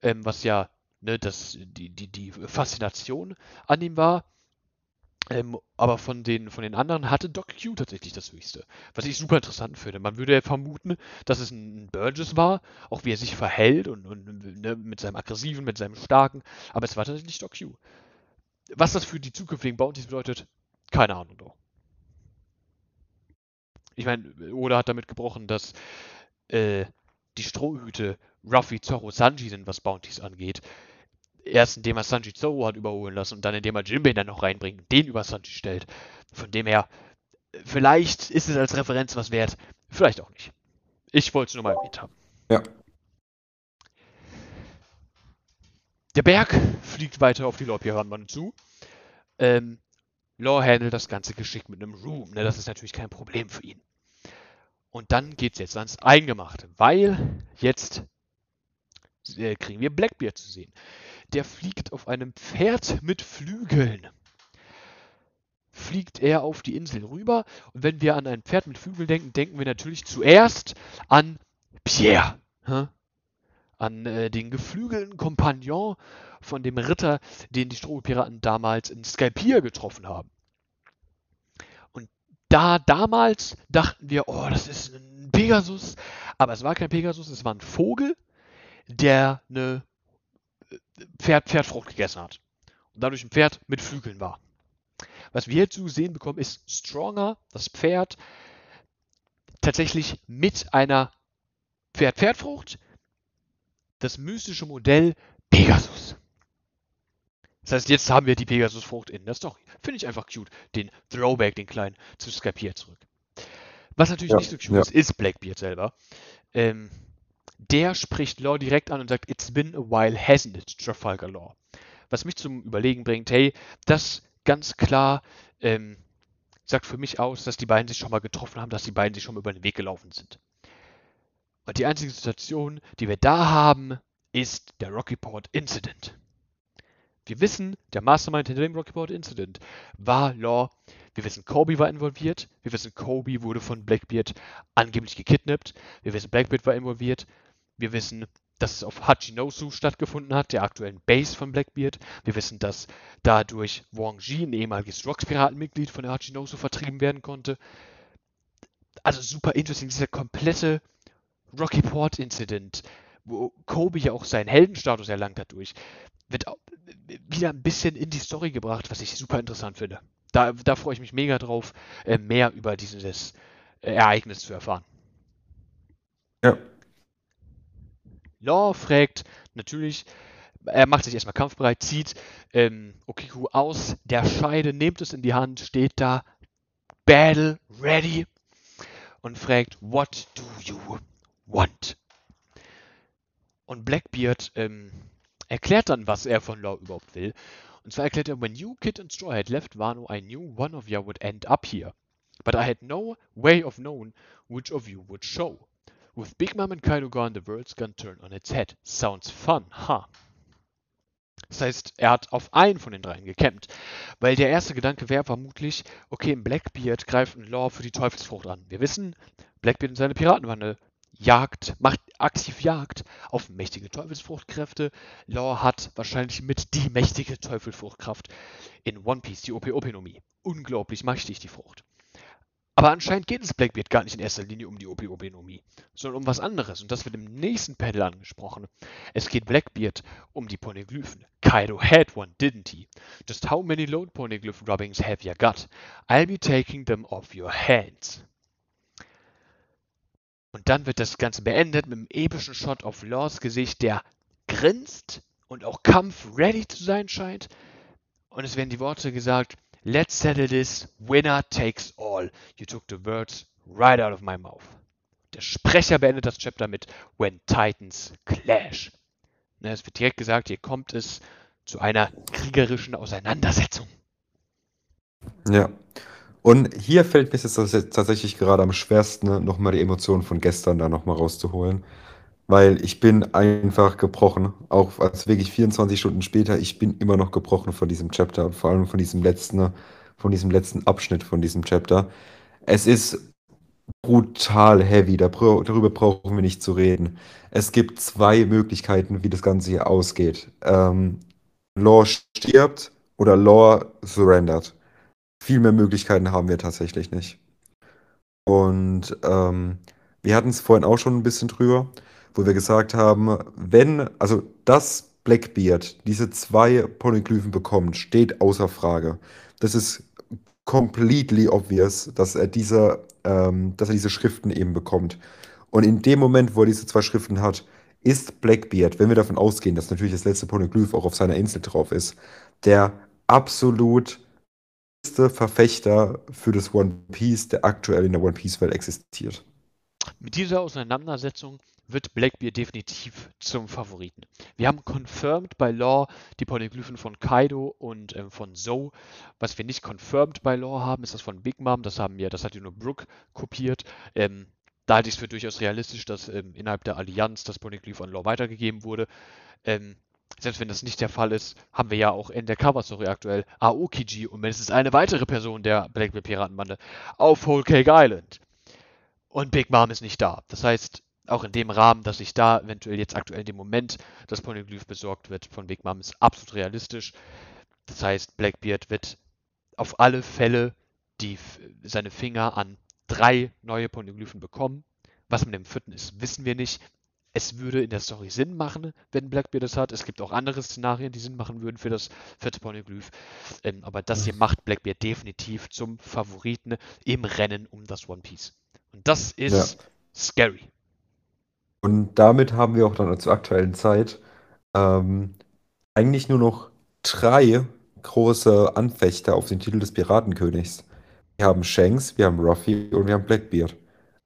ähm, was ja ne, das, die, die, die Faszination an ihm war. Ähm, aber von den, von den anderen hatte Doc Q tatsächlich das höchste. Was ich super interessant finde. Man würde ja vermuten, dass es ein Burgess war, auch wie er sich verhält und, und ne, mit seinem aggressiven, mit seinem starken. Aber es war tatsächlich Doc Q. Was das für die zukünftigen Bounties bedeutet, keine Ahnung doch. Ich meine, Oda hat damit gebrochen, dass äh, die Strohhüte Ruffy, Zorro, Sanji sind, was Bounties angeht. Erst indem er Sanji Zorro hat überholen lassen und dann indem er Jinbei dann noch reinbringt und den über Sanji stellt. Von dem her, vielleicht ist es als Referenz was wert, vielleicht auch nicht. Ich wollte es nur mal erwähnt haben. Ja. Der Berg fliegt weiter auf die Lorpiratenbande zu. Ähm, Law handelt das Ganze geschickt mit einem Room. Ne? Das ist natürlich kein Problem für ihn. Und dann geht es jetzt ans Eingemachte, weil jetzt äh, kriegen wir Blackbeard zu sehen. Der fliegt auf einem Pferd mit Flügeln. Fliegt er auf die Insel rüber. Und wenn wir an ein Pferd mit Flügeln denken, denken wir natürlich zuerst an Pierre. Hä? An äh, den geflügelten Kompagnon von dem Ritter, den die Strohpiraten damals in Skalpir getroffen haben. Und da damals dachten wir, oh, das ist ein Pegasus. Aber es war kein Pegasus, es war ein Vogel, der eine Pferd, Pferdfrucht gegessen hat. Und dadurch ein Pferd mit Flügeln war. Was wir jetzt zu sehen bekommen, ist Stronger, das Pferd, tatsächlich mit einer Pferd-Pferdfrucht, das mystische Modell Pegasus. Das heißt, jetzt haben wir die Pegasus-Frucht in der Story. Finde ich einfach cute. Den Throwback, den kleinen, zu Skypiea zurück. Was natürlich Ja, nicht so cute ja. ist, ist Blackbeard selber. Ähm, der spricht Law direkt an und sagt, It's been a while, hasn't it, Trafalgar Law? Was mich zum Überlegen bringt, hey, das ganz klar ähm, sagt für mich aus, dass die beiden sich schon mal getroffen haben, dass die beiden sich schon mal über den Weg gelaufen sind. Und die einzige Situation, die wir da haben, ist der Rockyport Incident. Wir wissen, der Mastermind hinter dem Rockyport Incident war Law. Wir wissen, Kobe war involviert. Wir wissen, Kobe wurde von Blackbeard angeblich gekidnappt. Wir wissen, Blackbeard war involviert. Wir wissen, dass es auf Hachinosu stattgefunden hat, der aktuellen Base von Blackbeard. Wir wissen, dass dadurch Wang Ji, ein ehemaliges Rocks-Piratenmitglied von der Hachinosu, vertrieben werden konnte. Also super interesting, dieser komplette Rocky Port Incident, wo Kobe ja auch seinen Heldenstatus erlangt hat durch, wird wieder ein bisschen in die Story gebracht, was ich super interessant finde. Da, da freue ich mich mega drauf, äh, mehr über dieses äh, Ereignis zu erfahren. Ja. Law fragt natürlich, er macht sich erstmal kampfbereit, zieht ähm, Okiku aus der Scheide, nimmt es in die Hand, steht da, Battle ready und fragt, What do you want? Und Blackbeard ähm, erklärt dann, was er von Law überhaupt will. Und zwar erklärt er, When you, Kid and Straw had left Wano, I knew one of you would end up here. But I had no way of knowing which of you would show. With Big Mom and Kaido gone, the world's gonna turn on its head. Sounds fun, huh? Das heißt, er hat auf einen von den dreien gekämpft. Weil der erste Gedanke wäre vermutlich, okay, Blackbeard greift ein Law für die Teufelsfrucht an. Wir wissen, Blackbeard und seine Piratenbande jagt, macht aktiv Jagd auf mächtige Teufelsfruchtkräfte. Law hat wahrscheinlich mit die mächtige Teufelsfruchtkraft in One Piece, die OP-Openomie. Unglaublich mächtig, die Frucht. Aber anscheinend geht es Blackbeard gar nicht in erster Linie um die OP-Openomie, sondern um was anderes. Und das wird im nächsten Panel angesprochen. Es geht Blackbeard um die Poneglyphen. Kaido had one, didn't he? Just how many lone poneglyph rubbings have you got? I'll be taking them off your hands. Und dann wird das Ganze beendet mit einem epischen Shot auf Laws Gesicht, der grinst und auch kampfready zu sein scheint. Und es werden die Worte gesagt, Let's settle this, winner takes all. You took the words right out of my mouth. Der Sprecher beendet das Chapter mit When Titans Clash. Ne, es wird direkt gesagt, hier kommt es zu einer kriegerischen Auseinandersetzung. Ja. Und hier fällt mir jetzt tatsächlich gerade am schwersten, nochmal die Emotionen von gestern da nochmal rauszuholen. Weil ich bin einfach gebrochen. Auch als wirklich 24 Stunden später, ich bin immer noch gebrochen von diesem Chapter vor allem von diesem letzten, von diesem letzten Abschnitt von diesem Chapter. Es ist brutal heavy, darüber brauchen wir nicht zu reden. Es gibt zwei Möglichkeiten, wie das Ganze hier ausgeht. Ähm, Law stirbt oder Law surrendert. Viel mehr Möglichkeiten haben wir tatsächlich nicht. Und ähm, wir hatten es vorhin auch schon ein bisschen drüber, wo wir gesagt haben, wenn, also dass Blackbeard diese zwei Poneglyphen bekommt, steht außer Frage. Das ist completely obvious, dass er diese, ähm, dass er diese Schriften eben bekommt. Und in dem Moment, wo er diese zwei Schriften hat, ist Blackbeard, wenn wir davon ausgehen, dass natürlich das letzte Poneglyph auch auf seiner Insel drauf ist, der absolut beste Verfechter für das One Piece, der aktuell in der One Piece Welt existiert. Mit dieser Auseinandersetzung wird Blackbeard definitiv zum Favoriten. Wir haben confirmed bei Law die Polyglyphen von Kaido und ähm, von Zoe. Was wir nicht confirmed bei Law haben, ist das von Big Mom. Das haben wir, das hat die nur Brooke kopiert. Ähm, da halte ich es für durchaus realistisch, dass ähm, innerhalb der Allianz das Polyglyph an Law weitergegeben wurde. Ähm, selbst wenn das nicht der Fall ist, haben wir ja auch in der Cover-Story aktuell Aokiji und mindestens eine weitere Person der Blackbeard Piratenbande auf Whole Cake Island. Und Big Mom ist nicht da. Das heißt, auch in dem Rahmen, dass sich da eventuell jetzt aktuell in dem Moment das Poneglyph besorgt wird von Big Mom, ist absolut realistisch. Das heißt, Blackbeard wird auf alle Fälle die, seine Finger an drei neue Poneglyphen bekommen. Was mit dem vierten ist, wissen wir nicht. Es würde in der Story Sinn machen, wenn Blackbeard das hat. Es gibt auch andere Szenarien, die Sinn machen würden für das vierte Poneglyph. Ähm, aber das hier macht Blackbeard definitiv zum Favoriten im Rennen um das One Piece. Und das ist ja. scary. Und damit haben wir auch dann zur aktuellen Zeit ähm, eigentlich nur noch drei große Anfechter auf den Titel des Piratenkönigs. Wir haben Shanks, wir haben Ruffy und wir haben Blackbeard.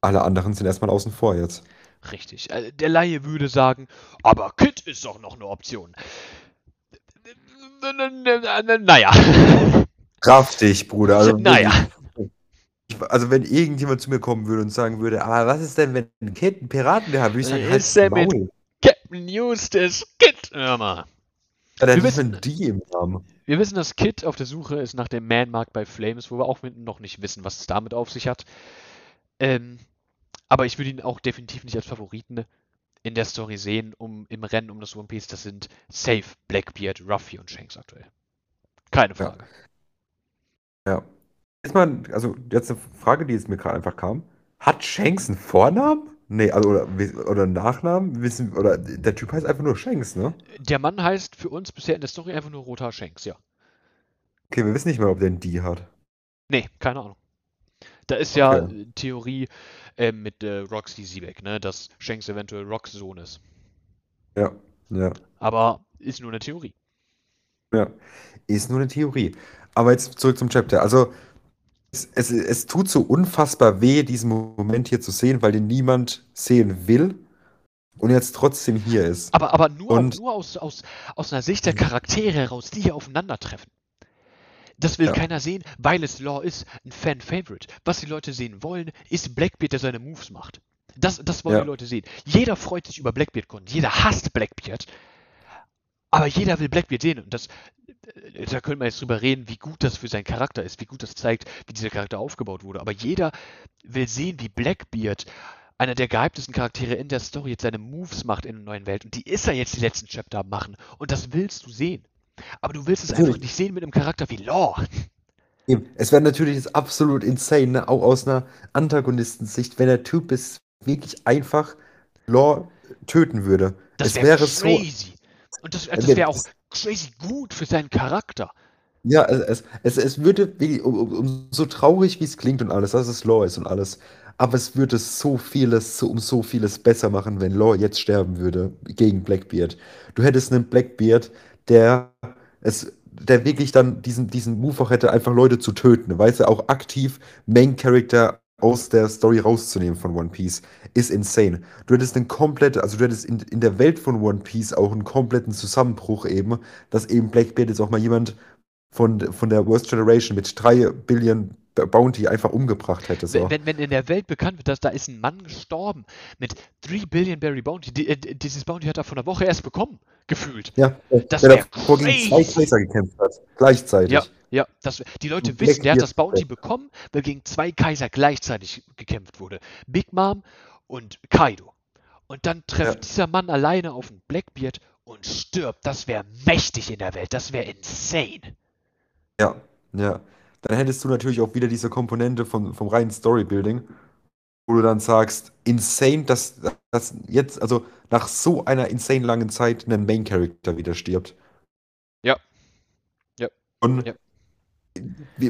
Alle anderen sind erstmal außen vor jetzt. Richtig. Äh, Der Laie würde sagen, aber Kid ist doch noch eine Option. Naja. Dich, Bruder. Also, Naja. Also wenn irgendjemand zu mir kommen würde und sagen würde, aber was ist denn, wenn ein Kid einen Piraten wäre, würde ich sagen, halt Ist der Maul. mit- Captain Eustace Kid. Hör mal. Ja, Wir wissen- mal ein D im Namen. Wir wissen, dass Kid auf der Suche ist nach dem Man-Mark bei Flames, wo wir auch noch nicht wissen, was es damit auf sich hat. Ähm, aber ich würde ihn auch definitiv nicht als Favoriten in der Story sehen, um im Rennen um das One Piece. Das sind safe Blackbeard, Ruffy und Shanks aktuell. Keine Ja. Frage. Ja. Jetzt mal, also jetzt eine Frage, die jetzt mir gerade einfach kam. Hat Shanks einen Vornamen? Nee, also oder, oder einen Nachnamen? Wissen, oder der Typ heißt einfach nur Shanks, ne? Der Mann heißt für uns bisher in der Story einfach nur Roter Shanks, ja. Okay, wir wissen nicht mehr, ob der ein D hat. Nee, keine Ahnung. Da ist ja Okay. äh, Theorie äh, mit äh, Roxy Siebeck, ne, dass Shanks eventuell Rocks Sohn ist. Ja, ja, Aber ist nur eine Theorie. ja. Ist nur eine Theorie. Aber jetzt zurück zum Chapter. Also, es, es, es tut so unfassbar weh, diesen Moment hier zu sehen, weil den niemand sehen will und jetzt trotzdem hier ist. Aber, aber nur, Und- nur aus, aus, aus einer Sicht der Charaktere heraus, die hier aufeinandertreffen. Das will Ja. keiner sehen, weil es Law ist, ein Fan-Favorite. Was die Leute sehen wollen, ist Blackbeard, der seine Moves macht. Das, das wollen Ja. die Leute sehen. Jeder freut sich über Blackbeard-Kunden, jeder hasst Blackbeard, aber jeder will Blackbeard sehen. Und das, äh, da können wir jetzt drüber reden, wie gut das für seinen Charakter ist, wie gut das zeigt, wie dieser Charakter aufgebaut wurde. Aber jeder will sehen, wie Blackbeard, einer der gehyptesten Charaktere in der Story, jetzt seine Moves macht in der neuen Welt. Und die ist er jetzt die letzten Chapter machen. Und das willst du sehen. Aber du willst es Natürlich. einfach nicht sehen mit einem Charakter wie Law. Eben. Es wäre natürlich jetzt absolut insane, ne? auch aus einer Antagonistensicht, wenn der Typ es wirklich einfach Law töten würde. Das es wär wäre so. Und das, das wäre auch crazy gut für seinen Charakter. Ja, es, es, es würde, um, um, um so traurig wie es klingt und alles, dass es Law ist und alles, aber es würde so vieles, so, um so vieles besser machen, wenn Law jetzt sterben würde gegen Blackbeard. Du hättest einen Blackbeard, der es, der wirklich dann diesen, diesen Move auch hätte, einfach Leute zu töten, weißt du, auch aktiv Main Character aus der Story rauszunehmen von One Piece, ist insane. Du hättest einen kompletten, also du hättest in, in der Welt von One Piece auch einen kompletten Zusammenbruch eben, dass eben Blackbeard jetzt auch mal jemand von, von der Worst Generation mit 3 Billion Bounty einfach umgebracht hätte. So. Wenn, wenn, in der Welt bekannt wird, dass da ist ein Mann gestorben mit 3 Billion Berry Bounty, die, äh, dieses Bounty hat er von einer Woche erst bekommen, gefühlt. ja, das der davor gegen zwei. Kaiser gekämpft hat. Gleichzeitig. Ja, ja, das, die Leute wissen, der hat das Bounty bekommen, weil gegen zwei Kaiser gleichzeitig gekämpft wurde. Big Mom und Kaido. Und dann trifft Ja. dieser Mann alleine auf einen Blackbeard und stirbt. Das wäre mächtig in der Welt. Das wäre insane. Ja, ja. Dann hättest du natürlich auch wieder diese Komponente von, vom reinen Storybuilding, wo du dann sagst, insane, dass, dass jetzt, also nach so einer insane langen Zeit ein Main Character wieder stirbt. Ja. Ja. Und Ja.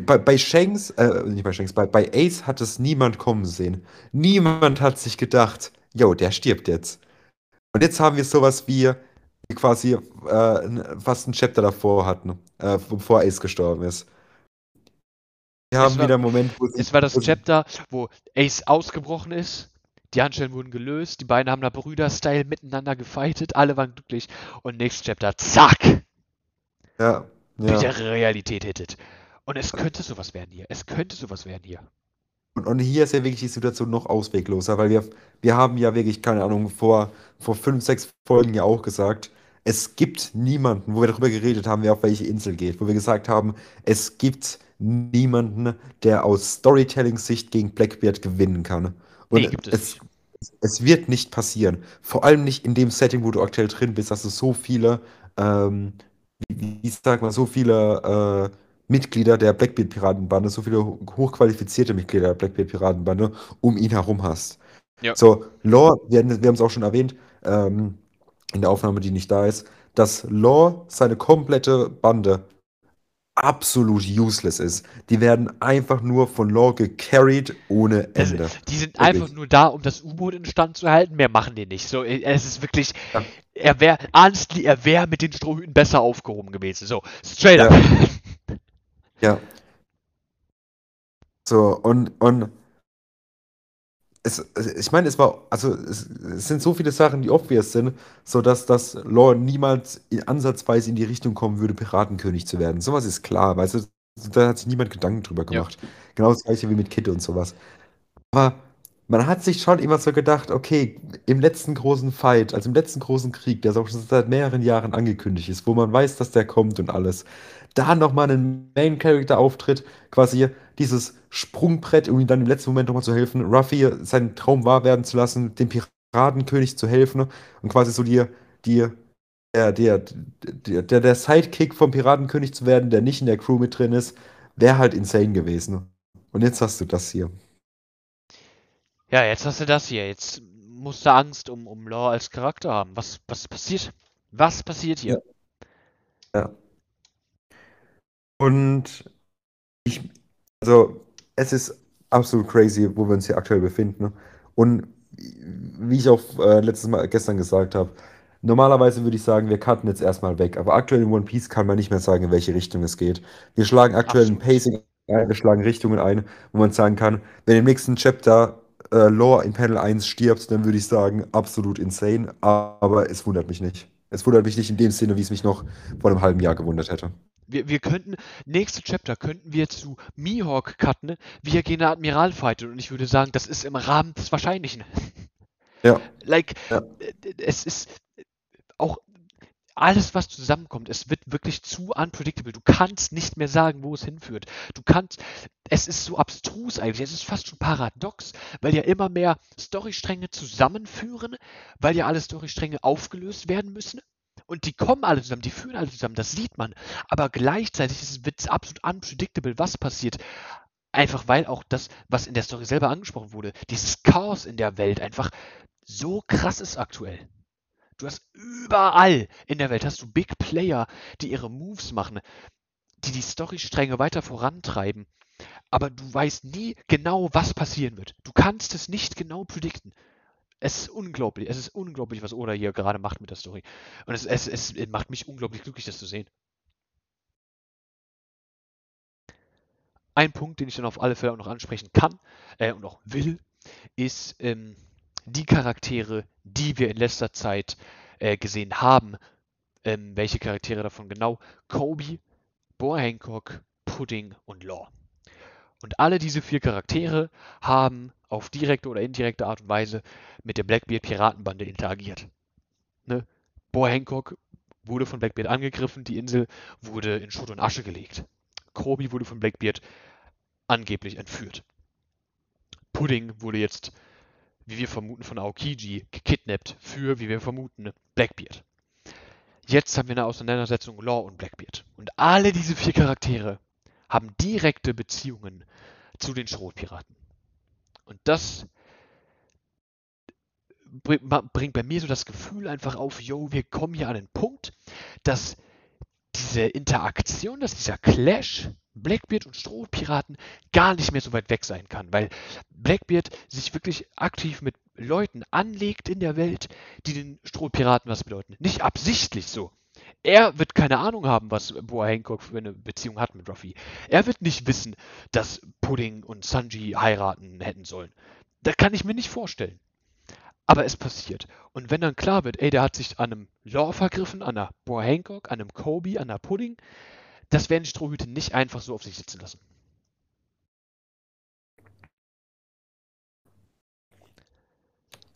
Bei, bei Shanks, äh, nicht bei Shanks, bei, bei Ace hat es niemand kommen sehen. Niemand hat sich gedacht, yo, der stirbt jetzt. Und jetzt haben wir sowas wie, quasi äh, fast ein Chapter davor hatten, äh, bevor Ace gestorben ist. Wir Es haben war- wieder einen Moment, wo sie, Es war das Chapter, wo Ace ausgebrochen ist. Die Handschellen wurden gelöst. Die beiden haben da Brüder-Style miteinander gefightet. Alle waren glücklich. Und nächstes Chapter, zack, Ja, ja. wieder Realität hittet. Und es könnte sowas werden hier. Es könnte sowas werden hier. Und, und hier ist ja wirklich die Situation noch auswegloser, weil wir, wir haben ja wirklich, keine Ahnung, vor, vor fünf, sechs Folgen ja auch gesagt, es gibt niemanden, wo wir darüber geredet haben, wer auf welche Insel geht, wo wir gesagt haben, es gibt niemanden, der aus Storytelling-Sicht gegen Blackbeard gewinnen kann. Und Nee, gibt es es, nicht. es wird nicht passieren. Vor allem nicht in dem Setting, wo du aktuell drin bist, dass du so viele, ähm, wie, wie sagt man, so viele äh, Mitglieder der Blackbeard-Piratenbande, so viele ho- hochqualifizierte Mitglieder der Blackbeard-Piratenbande um ihn herum hast. Ja. So, Law, wir, wir haben es auch schon erwähnt, ähm, in der Aufnahme, die nicht da ist, dass Law seine komplette Bande absolut useless ist. Die werden einfach nur von Law gecarried ohne Ende. die sind Wirklich. einfach nur da, um das U-Boot in Stand zu halten. Mehr machen die nicht. So, es ist wirklich. Ja. er wäre, honestly, er wäre mit den Strohhüten besser aufgehoben gewesen. So, straight up. Ja. ja. So, und, und es, ich meine, es war, also es, es, sind so viele Sachen, die obvious sind, sodass das Lore niemals in ansatzweise in die Richtung kommen würde, Piratenkönig zu werden. Sowas ist klar, weißt du, da hat sich niemand Gedanken drüber gemacht. Ja. Genau das gleiche wie mit Kid und sowas. Aber man hat sich schon immer so gedacht, okay, im letzten großen Fight, also im letzten großen Krieg, der auch schon seit mehreren Jahren angekündigt ist, wo man weiß, dass der kommt und alles, da nochmal einen Main-Character auftritt, quasi dieses Sprungbrett, um ihm dann im letzten Moment nochmal zu helfen, Ruffy seinen Traum wahr werden zu lassen, dem Piratenkönig zu helfen und quasi so die, die der, der, der, der Sidekick vom Piratenkönig zu werden, der nicht in der Crew mit drin ist, wäre halt insane gewesen. Und jetzt hast du das hier. Ja, jetzt hast du das hier. Jetzt musst du Angst um, um Law als Charakter haben. Was, was passiert? Was passiert hier? Ja. ja. Und ich, also, es ist absolut crazy, wo wir uns hier aktuell befinden. Und wie ich auch äh, letztes Mal gestern gesagt habe, normalerweise würde ich sagen, wir cutten jetzt erstmal weg. Aber aktuell in One Piece kann man nicht mehr sagen, in welche Richtung es geht. Wir schlagen aktuell ein Pacing ein, wir schlagen Richtungen ein, wo man sagen kann, wenn im nächsten Chapter äh, Lore in Panel 1 stirbt, dann würde ich sagen, absolut insane. Aber es wundert mich nicht. Es wundert mich nicht in dem Sinne, wie es mich noch vor einem halben Jahr gewundert hätte. Wir, wir könnten, nächste Chapter könnten wir zu Mihawk cutten, wie er gegen den Admiral fightet. Und ich würde sagen, das ist im Rahmen des Wahrscheinlichen. Ja. Like, ja. es ist auch alles, was zusammenkommt, es wird wirklich zu unpredictable. Du kannst nicht mehr sagen, wo es hinführt. Du kannst, es ist so abstrus eigentlich, es ist fast schon paradox, weil ja immer mehr Storystränge zusammenführen, weil ja alle Storystränge aufgelöst werden müssen. Und die kommen alle zusammen, die führen alle zusammen, das sieht man. Aber gleichzeitig wird es absolut unpredictable, was passiert. Einfach weil auch das, was in der Story selber angesprochen wurde, dieses Chaos in der Welt einfach so krass ist aktuell. Du hast überall in der Welt hast du Big Player, die ihre Moves machen, die die Storystränge weiter vorantreiben. Aber du weißt nie genau, was passieren wird. Du kannst es nicht genau predikten. Es ist unglaublich. Es ist unglaublich, was Oda hier gerade macht mit der Story. Und es, es, es macht mich unglaublich glücklich, das zu sehen. Ein Punkt, den ich dann auf alle Fälle auch noch ansprechen kann äh, und auch will, ist ähm, die Charaktere, die wir in letzter Zeit äh, gesehen haben. Ähm, welche Charaktere davon genau? Kobe, Boa Hancock, Pudding und Law. Und alle diese vier Charaktere haben auf direkte oder indirekte Art und Weise mit der Blackbeard Piratenbande interagiert. Ne? Boa Hancock wurde von Blackbeard angegriffen, die Insel wurde in Schutt und Asche gelegt. Kobe wurde von Blackbeard angeblich entführt. Pudding wurde jetzt wie wir vermuten, von Aokiji gekidnappt für, wie wir vermuten, Blackbeard. Jetzt haben wir eine Auseinandersetzung Law und Blackbeard. Und alle diese vier Charaktere haben direkte Beziehungen zu den Schrotpiraten. Und das bringt bei mir so das Gefühl einfach auf, yo, wir kommen hier an den Punkt, dass diese Interaktion, dass dieser Clash Blackbeard und Strohpiraten gar nicht mehr so weit weg sein kann, weil Blackbeard sich wirklich aktiv mit Leuten anlegt in der Welt, die den Strohpiraten was bedeuten. Nicht absichtlich so. Er wird keine Ahnung haben, was Boa Hancock für eine Beziehung hat mit Ruffy. Er wird nicht wissen, dass Pudding und Sanji heiraten hätten sollen. Das kann ich mir nicht vorstellen. Aber es passiert. Und wenn dann klar wird, ey, der hat sich an einem Law vergriffen, an einer Boa Hancock, an einem Kobe, an einer Pudding, das werden die Strohhüte nicht einfach so auf sich sitzen lassen.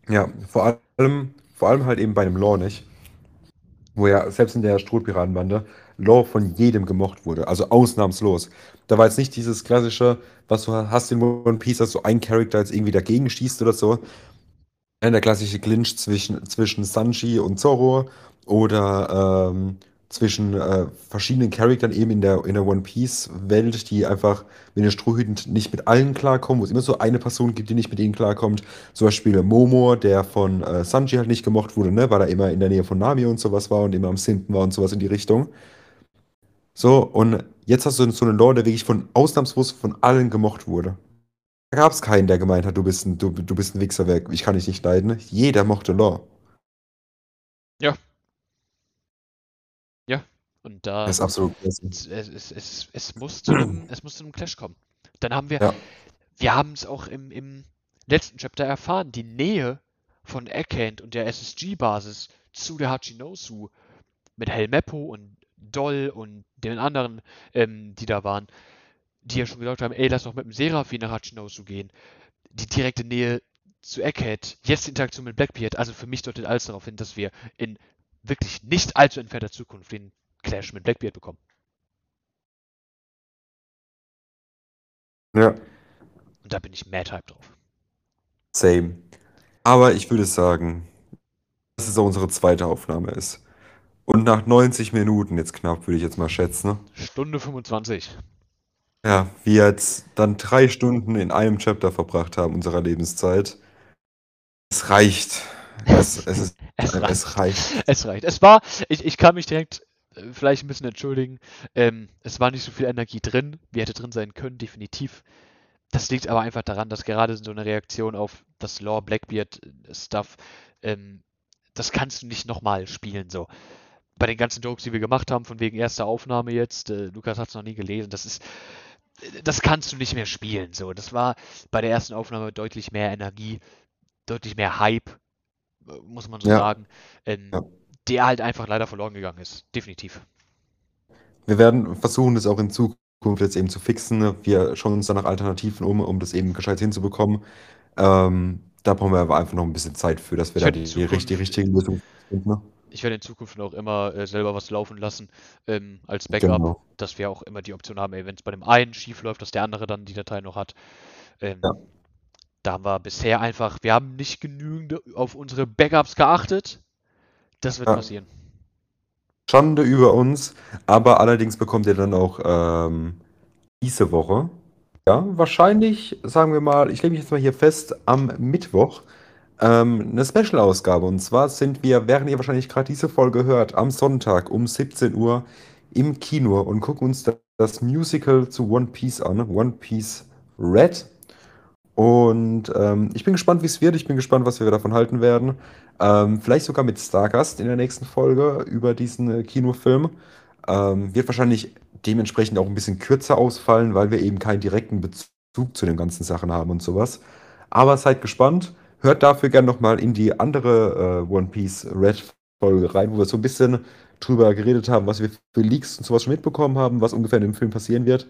Ja, vor allem, vor allem halt eben bei einem Law nicht. Wo ja selbst in der Strohpiratenbande Law von jedem gemocht wurde. Also ausnahmslos. Da war jetzt nicht dieses klassische, was du hast in One Piece, dass so ein Charakter jetzt irgendwie dagegen schießt oder so. Der klassische Clinch zwischen, zwischen Sanji und Zoro oder ähm, zwischen äh, verschiedenen Charaktern eben in der, in der One Piece-Welt, die einfach mit den Strohhüten nicht mit allen klarkommen, wo es immer so eine Person gibt, die nicht mit ihnen klarkommt. Zum Beispiel Momo, der von äh, Sanji halt nicht gemocht wurde, ne, weil er immer in der Nähe von Nami und sowas war und immer am Simpen war und sowas in die Richtung. So, und jetzt hast du so einen Lore, der wirklich von ausnahmslos von allen gemocht wurde. Da gab es keinen, der gemeint hat, du bist ein, du, du bist ein Wichserwerk, ich kann dich nicht leiden. Jeder mochte Lore. Ja, Und da Das ist absolut es, es, es, es, muss zu einem, es muss zu einem Clash kommen. Dann haben wir, Ja, wir haben es auch im, im letzten Chapter erfahren, die Nähe von Eckend und der SSG-Basis zu der Hachinosu mit Helmeppo und Doll und den anderen, ähm, die da waren, die ja schon gesagt haben, ey, lass doch mit dem Seraphim nach Hachinosu gehen. Die direkte Nähe zu Egghead, jetzt die Interaktion mit Blackbeard, also für mich deutet alles darauf hin, dass wir in wirklich nicht allzu entfernter Zukunft den Clash mit Blackbeard bekommen. ja, Und da bin ich mad hype drauf. same. Aber ich würde sagen, dass es auch unsere zweite Aufnahme ist. Und nach 90 Minuten jetzt knapp, würde ich jetzt mal schätzen, ne? Stunde 25. Ja, wir jetzt dann drei Stunden in einem Chapter verbracht haben unserer Lebenszeit. Es reicht. Es, es, ist, Es reicht. es reicht. Es reicht. Es war, ich, ich kann mich direkt vielleicht ein bisschen entschuldigen. Ähm, es war nicht so viel Energie drin, wie hätte drin sein können, definitiv. Das liegt aber einfach daran, dass gerade so eine Reaktion auf das Lore Blackbeard äh, Stuff, ähm, das kannst du nicht nochmal spielen, so. Bei den ganzen Jokes, die wir gemacht haben, von wegen erster Aufnahme jetzt, äh, Lukas hat es noch nie gelesen, das ist, äh, das kannst du nicht mehr spielen, so. Das war bei der ersten Aufnahme deutlich mehr Energie, deutlich mehr Hype, äh, muss man so Ja. sagen, ähm, Ja. Der halt einfach leider verloren gegangen ist. Definitiv. Wir werden versuchen, das auch in Zukunft jetzt eben zu fixen. Wir schauen uns dann nach Alternativen um, um das eben gescheit hinzubekommen. Ähm, da brauchen wir aber einfach noch ein bisschen Zeit für, dass wir Ich da die, die, die richtigen Lösungen finden. Ne? Ich werde in Zukunft auch immer äh, selber was laufen lassen ähm, als Backup, Genau. dass wir auch immer die Option haben, wenn es bei dem einen schief läuft, dass der andere dann die Datei noch hat. Ähm, Ja. Da haben wir bisher einfach, wir haben nicht genügend auf unsere Backups geachtet. Das wird Ja. passieren. Schande über uns, aber allerdings bekommt ihr dann auch ähm, diese Woche, ja, wahrscheinlich, sagen wir mal, ich lege mich jetzt mal hier fest, am Mittwoch ähm, eine Special-Ausgabe. Und zwar sind wir, während ihr wahrscheinlich gerade diese Folge hört, am Sonntag um 17 Uhr im Kino und gucken uns da- das Musical zu One Piece an, One Piece Red. Und ähm, ich bin gespannt, wie es wird. Ich bin gespannt, was wir davon halten werden. Ähm, vielleicht sogar mit Stargast in der nächsten Folge über diesen äh, Kinofilm. Ähm, wird wahrscheinlich dementsprechend auch ein bisschen kürzer ausfallen, weil wir eben keinen direkten Bezug zu den ganzen Sachen haben und sowas. Aber seid gespannt. Hört dafür gerne nochmal in die andere äh, One Piece Red Folge rein, wo wir so ein bisschen drüber geredet haben, was wir für Leaks und sowas schon mitbekommen haben, was ungefähr in dem Film passieren wird.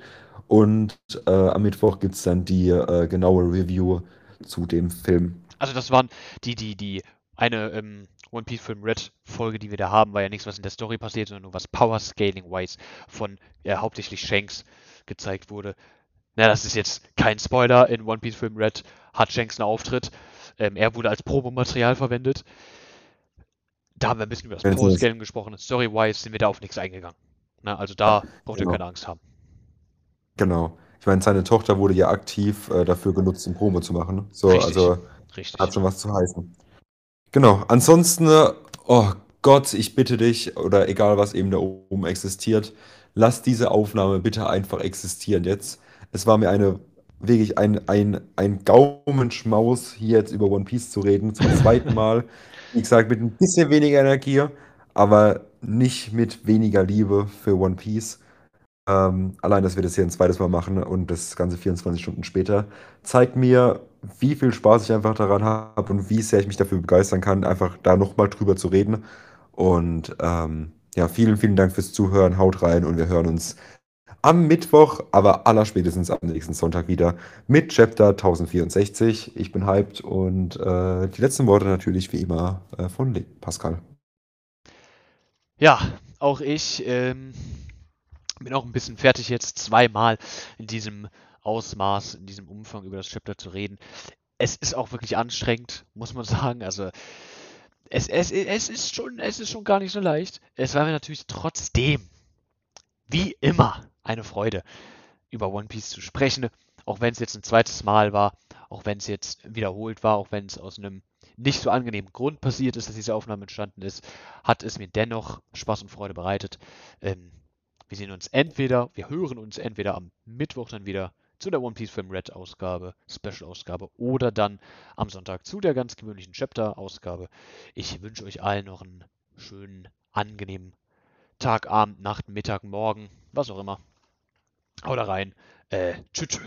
Und äh, am Mittwoch gibt es dann die äh, genaue Review zu dem Film. Also das waren die, die, die eine ähm, One Piece Film Red Folge, die wir da haben, war ja nichts, was in der Story passiert, sondern nur was Power Scaling wise von äh, hauptsächlich Shanks gezeigt wurde. Na, das ist jetzt kein Spoiler. In One Piece Film Red hat Shanks einen Auftritt. Ähm, er wurde als Promomaterial verwendet. Da haben wir ein bisschen über das Power. Scaling gesprochen. Story wise sind wir da auf nichts eingegangen. Na, also da braucht ihr genau. keine Angst haben. Genau. Ich meine, seine Tochter wurde ja aktiv äh, dafür genutzt, um Promo zu machen. So, Richtig. also Richtig. hat schon was zu heißen. Genau. Ansonsten, äh, oh Gott, ich bitte dich, oder egal was eben da oben existiert, lass diese Aufnahme bitte einfach existieren jetzt. Es war mir eine, wirklich ein, ein, ein Gaumenschmaus, hier jetzt über One Piece zu reden, zum zweiten Mal. Wie gesagt, mit ein bisschen weniger Energie, aber nicht mit weniger Liebe für One Piece. Ähm, allein, dass wir das hier ein zweites Mal machen und das Ganze 24 Stunden später, zeigt mir, wie viel Spaß ich einfach daran habe und wie sehr ich mich dafür begeistern kann, einfach da nochmal drüber zu reden. Und ähm, ja, vielen, vielen Dank fürs Zuhören. Haut rein und wir hören uns am Mittwoch, aber allerspätestens am nächsten Sonntag wieder mit Chapter 1064. Ich bin hyped und äh, die letzten Worte natürlich wie immer äh, von Pascal. Ja, auch ich ähm, bin auch ein bisschen fertig jetzt zweimal in diesem Ausmaß, in diesem Umfang über das Chapter zu reden. Es ist auch wirklich anstrengend, muss man sagen. Also es, es, es, ist schon, es ist schon gar nicht so leicht. Es war mir natürlich trotzdem, wie immer, eine Freude, über One Piece zu sprechen. Auch wenn es jetzt ein zweites Mal war, auch wenn es jetzt wiederholt war, auch wenn es aus einem nicht so angenehmen Grund passiert ist, dass diese Aufnahme entstanden ist, hat es mir dennoch Spaß und Freude bereitet. Ähm, wir sehen uns entweder, wir hören uns entweder am Mittwoch dann wieder zu der One Piece Film Red Ausgabe, Special Ausgabe oder dann am Sonntag zu der ganz gewöhnlichen Chapter Ausgabe. Ich wünsche euch allen noch einen schönen, angenehmen Tag, Abend, Nacht, Mittag, Morgen, was auch immer. Haut rein. Äh, tschüss.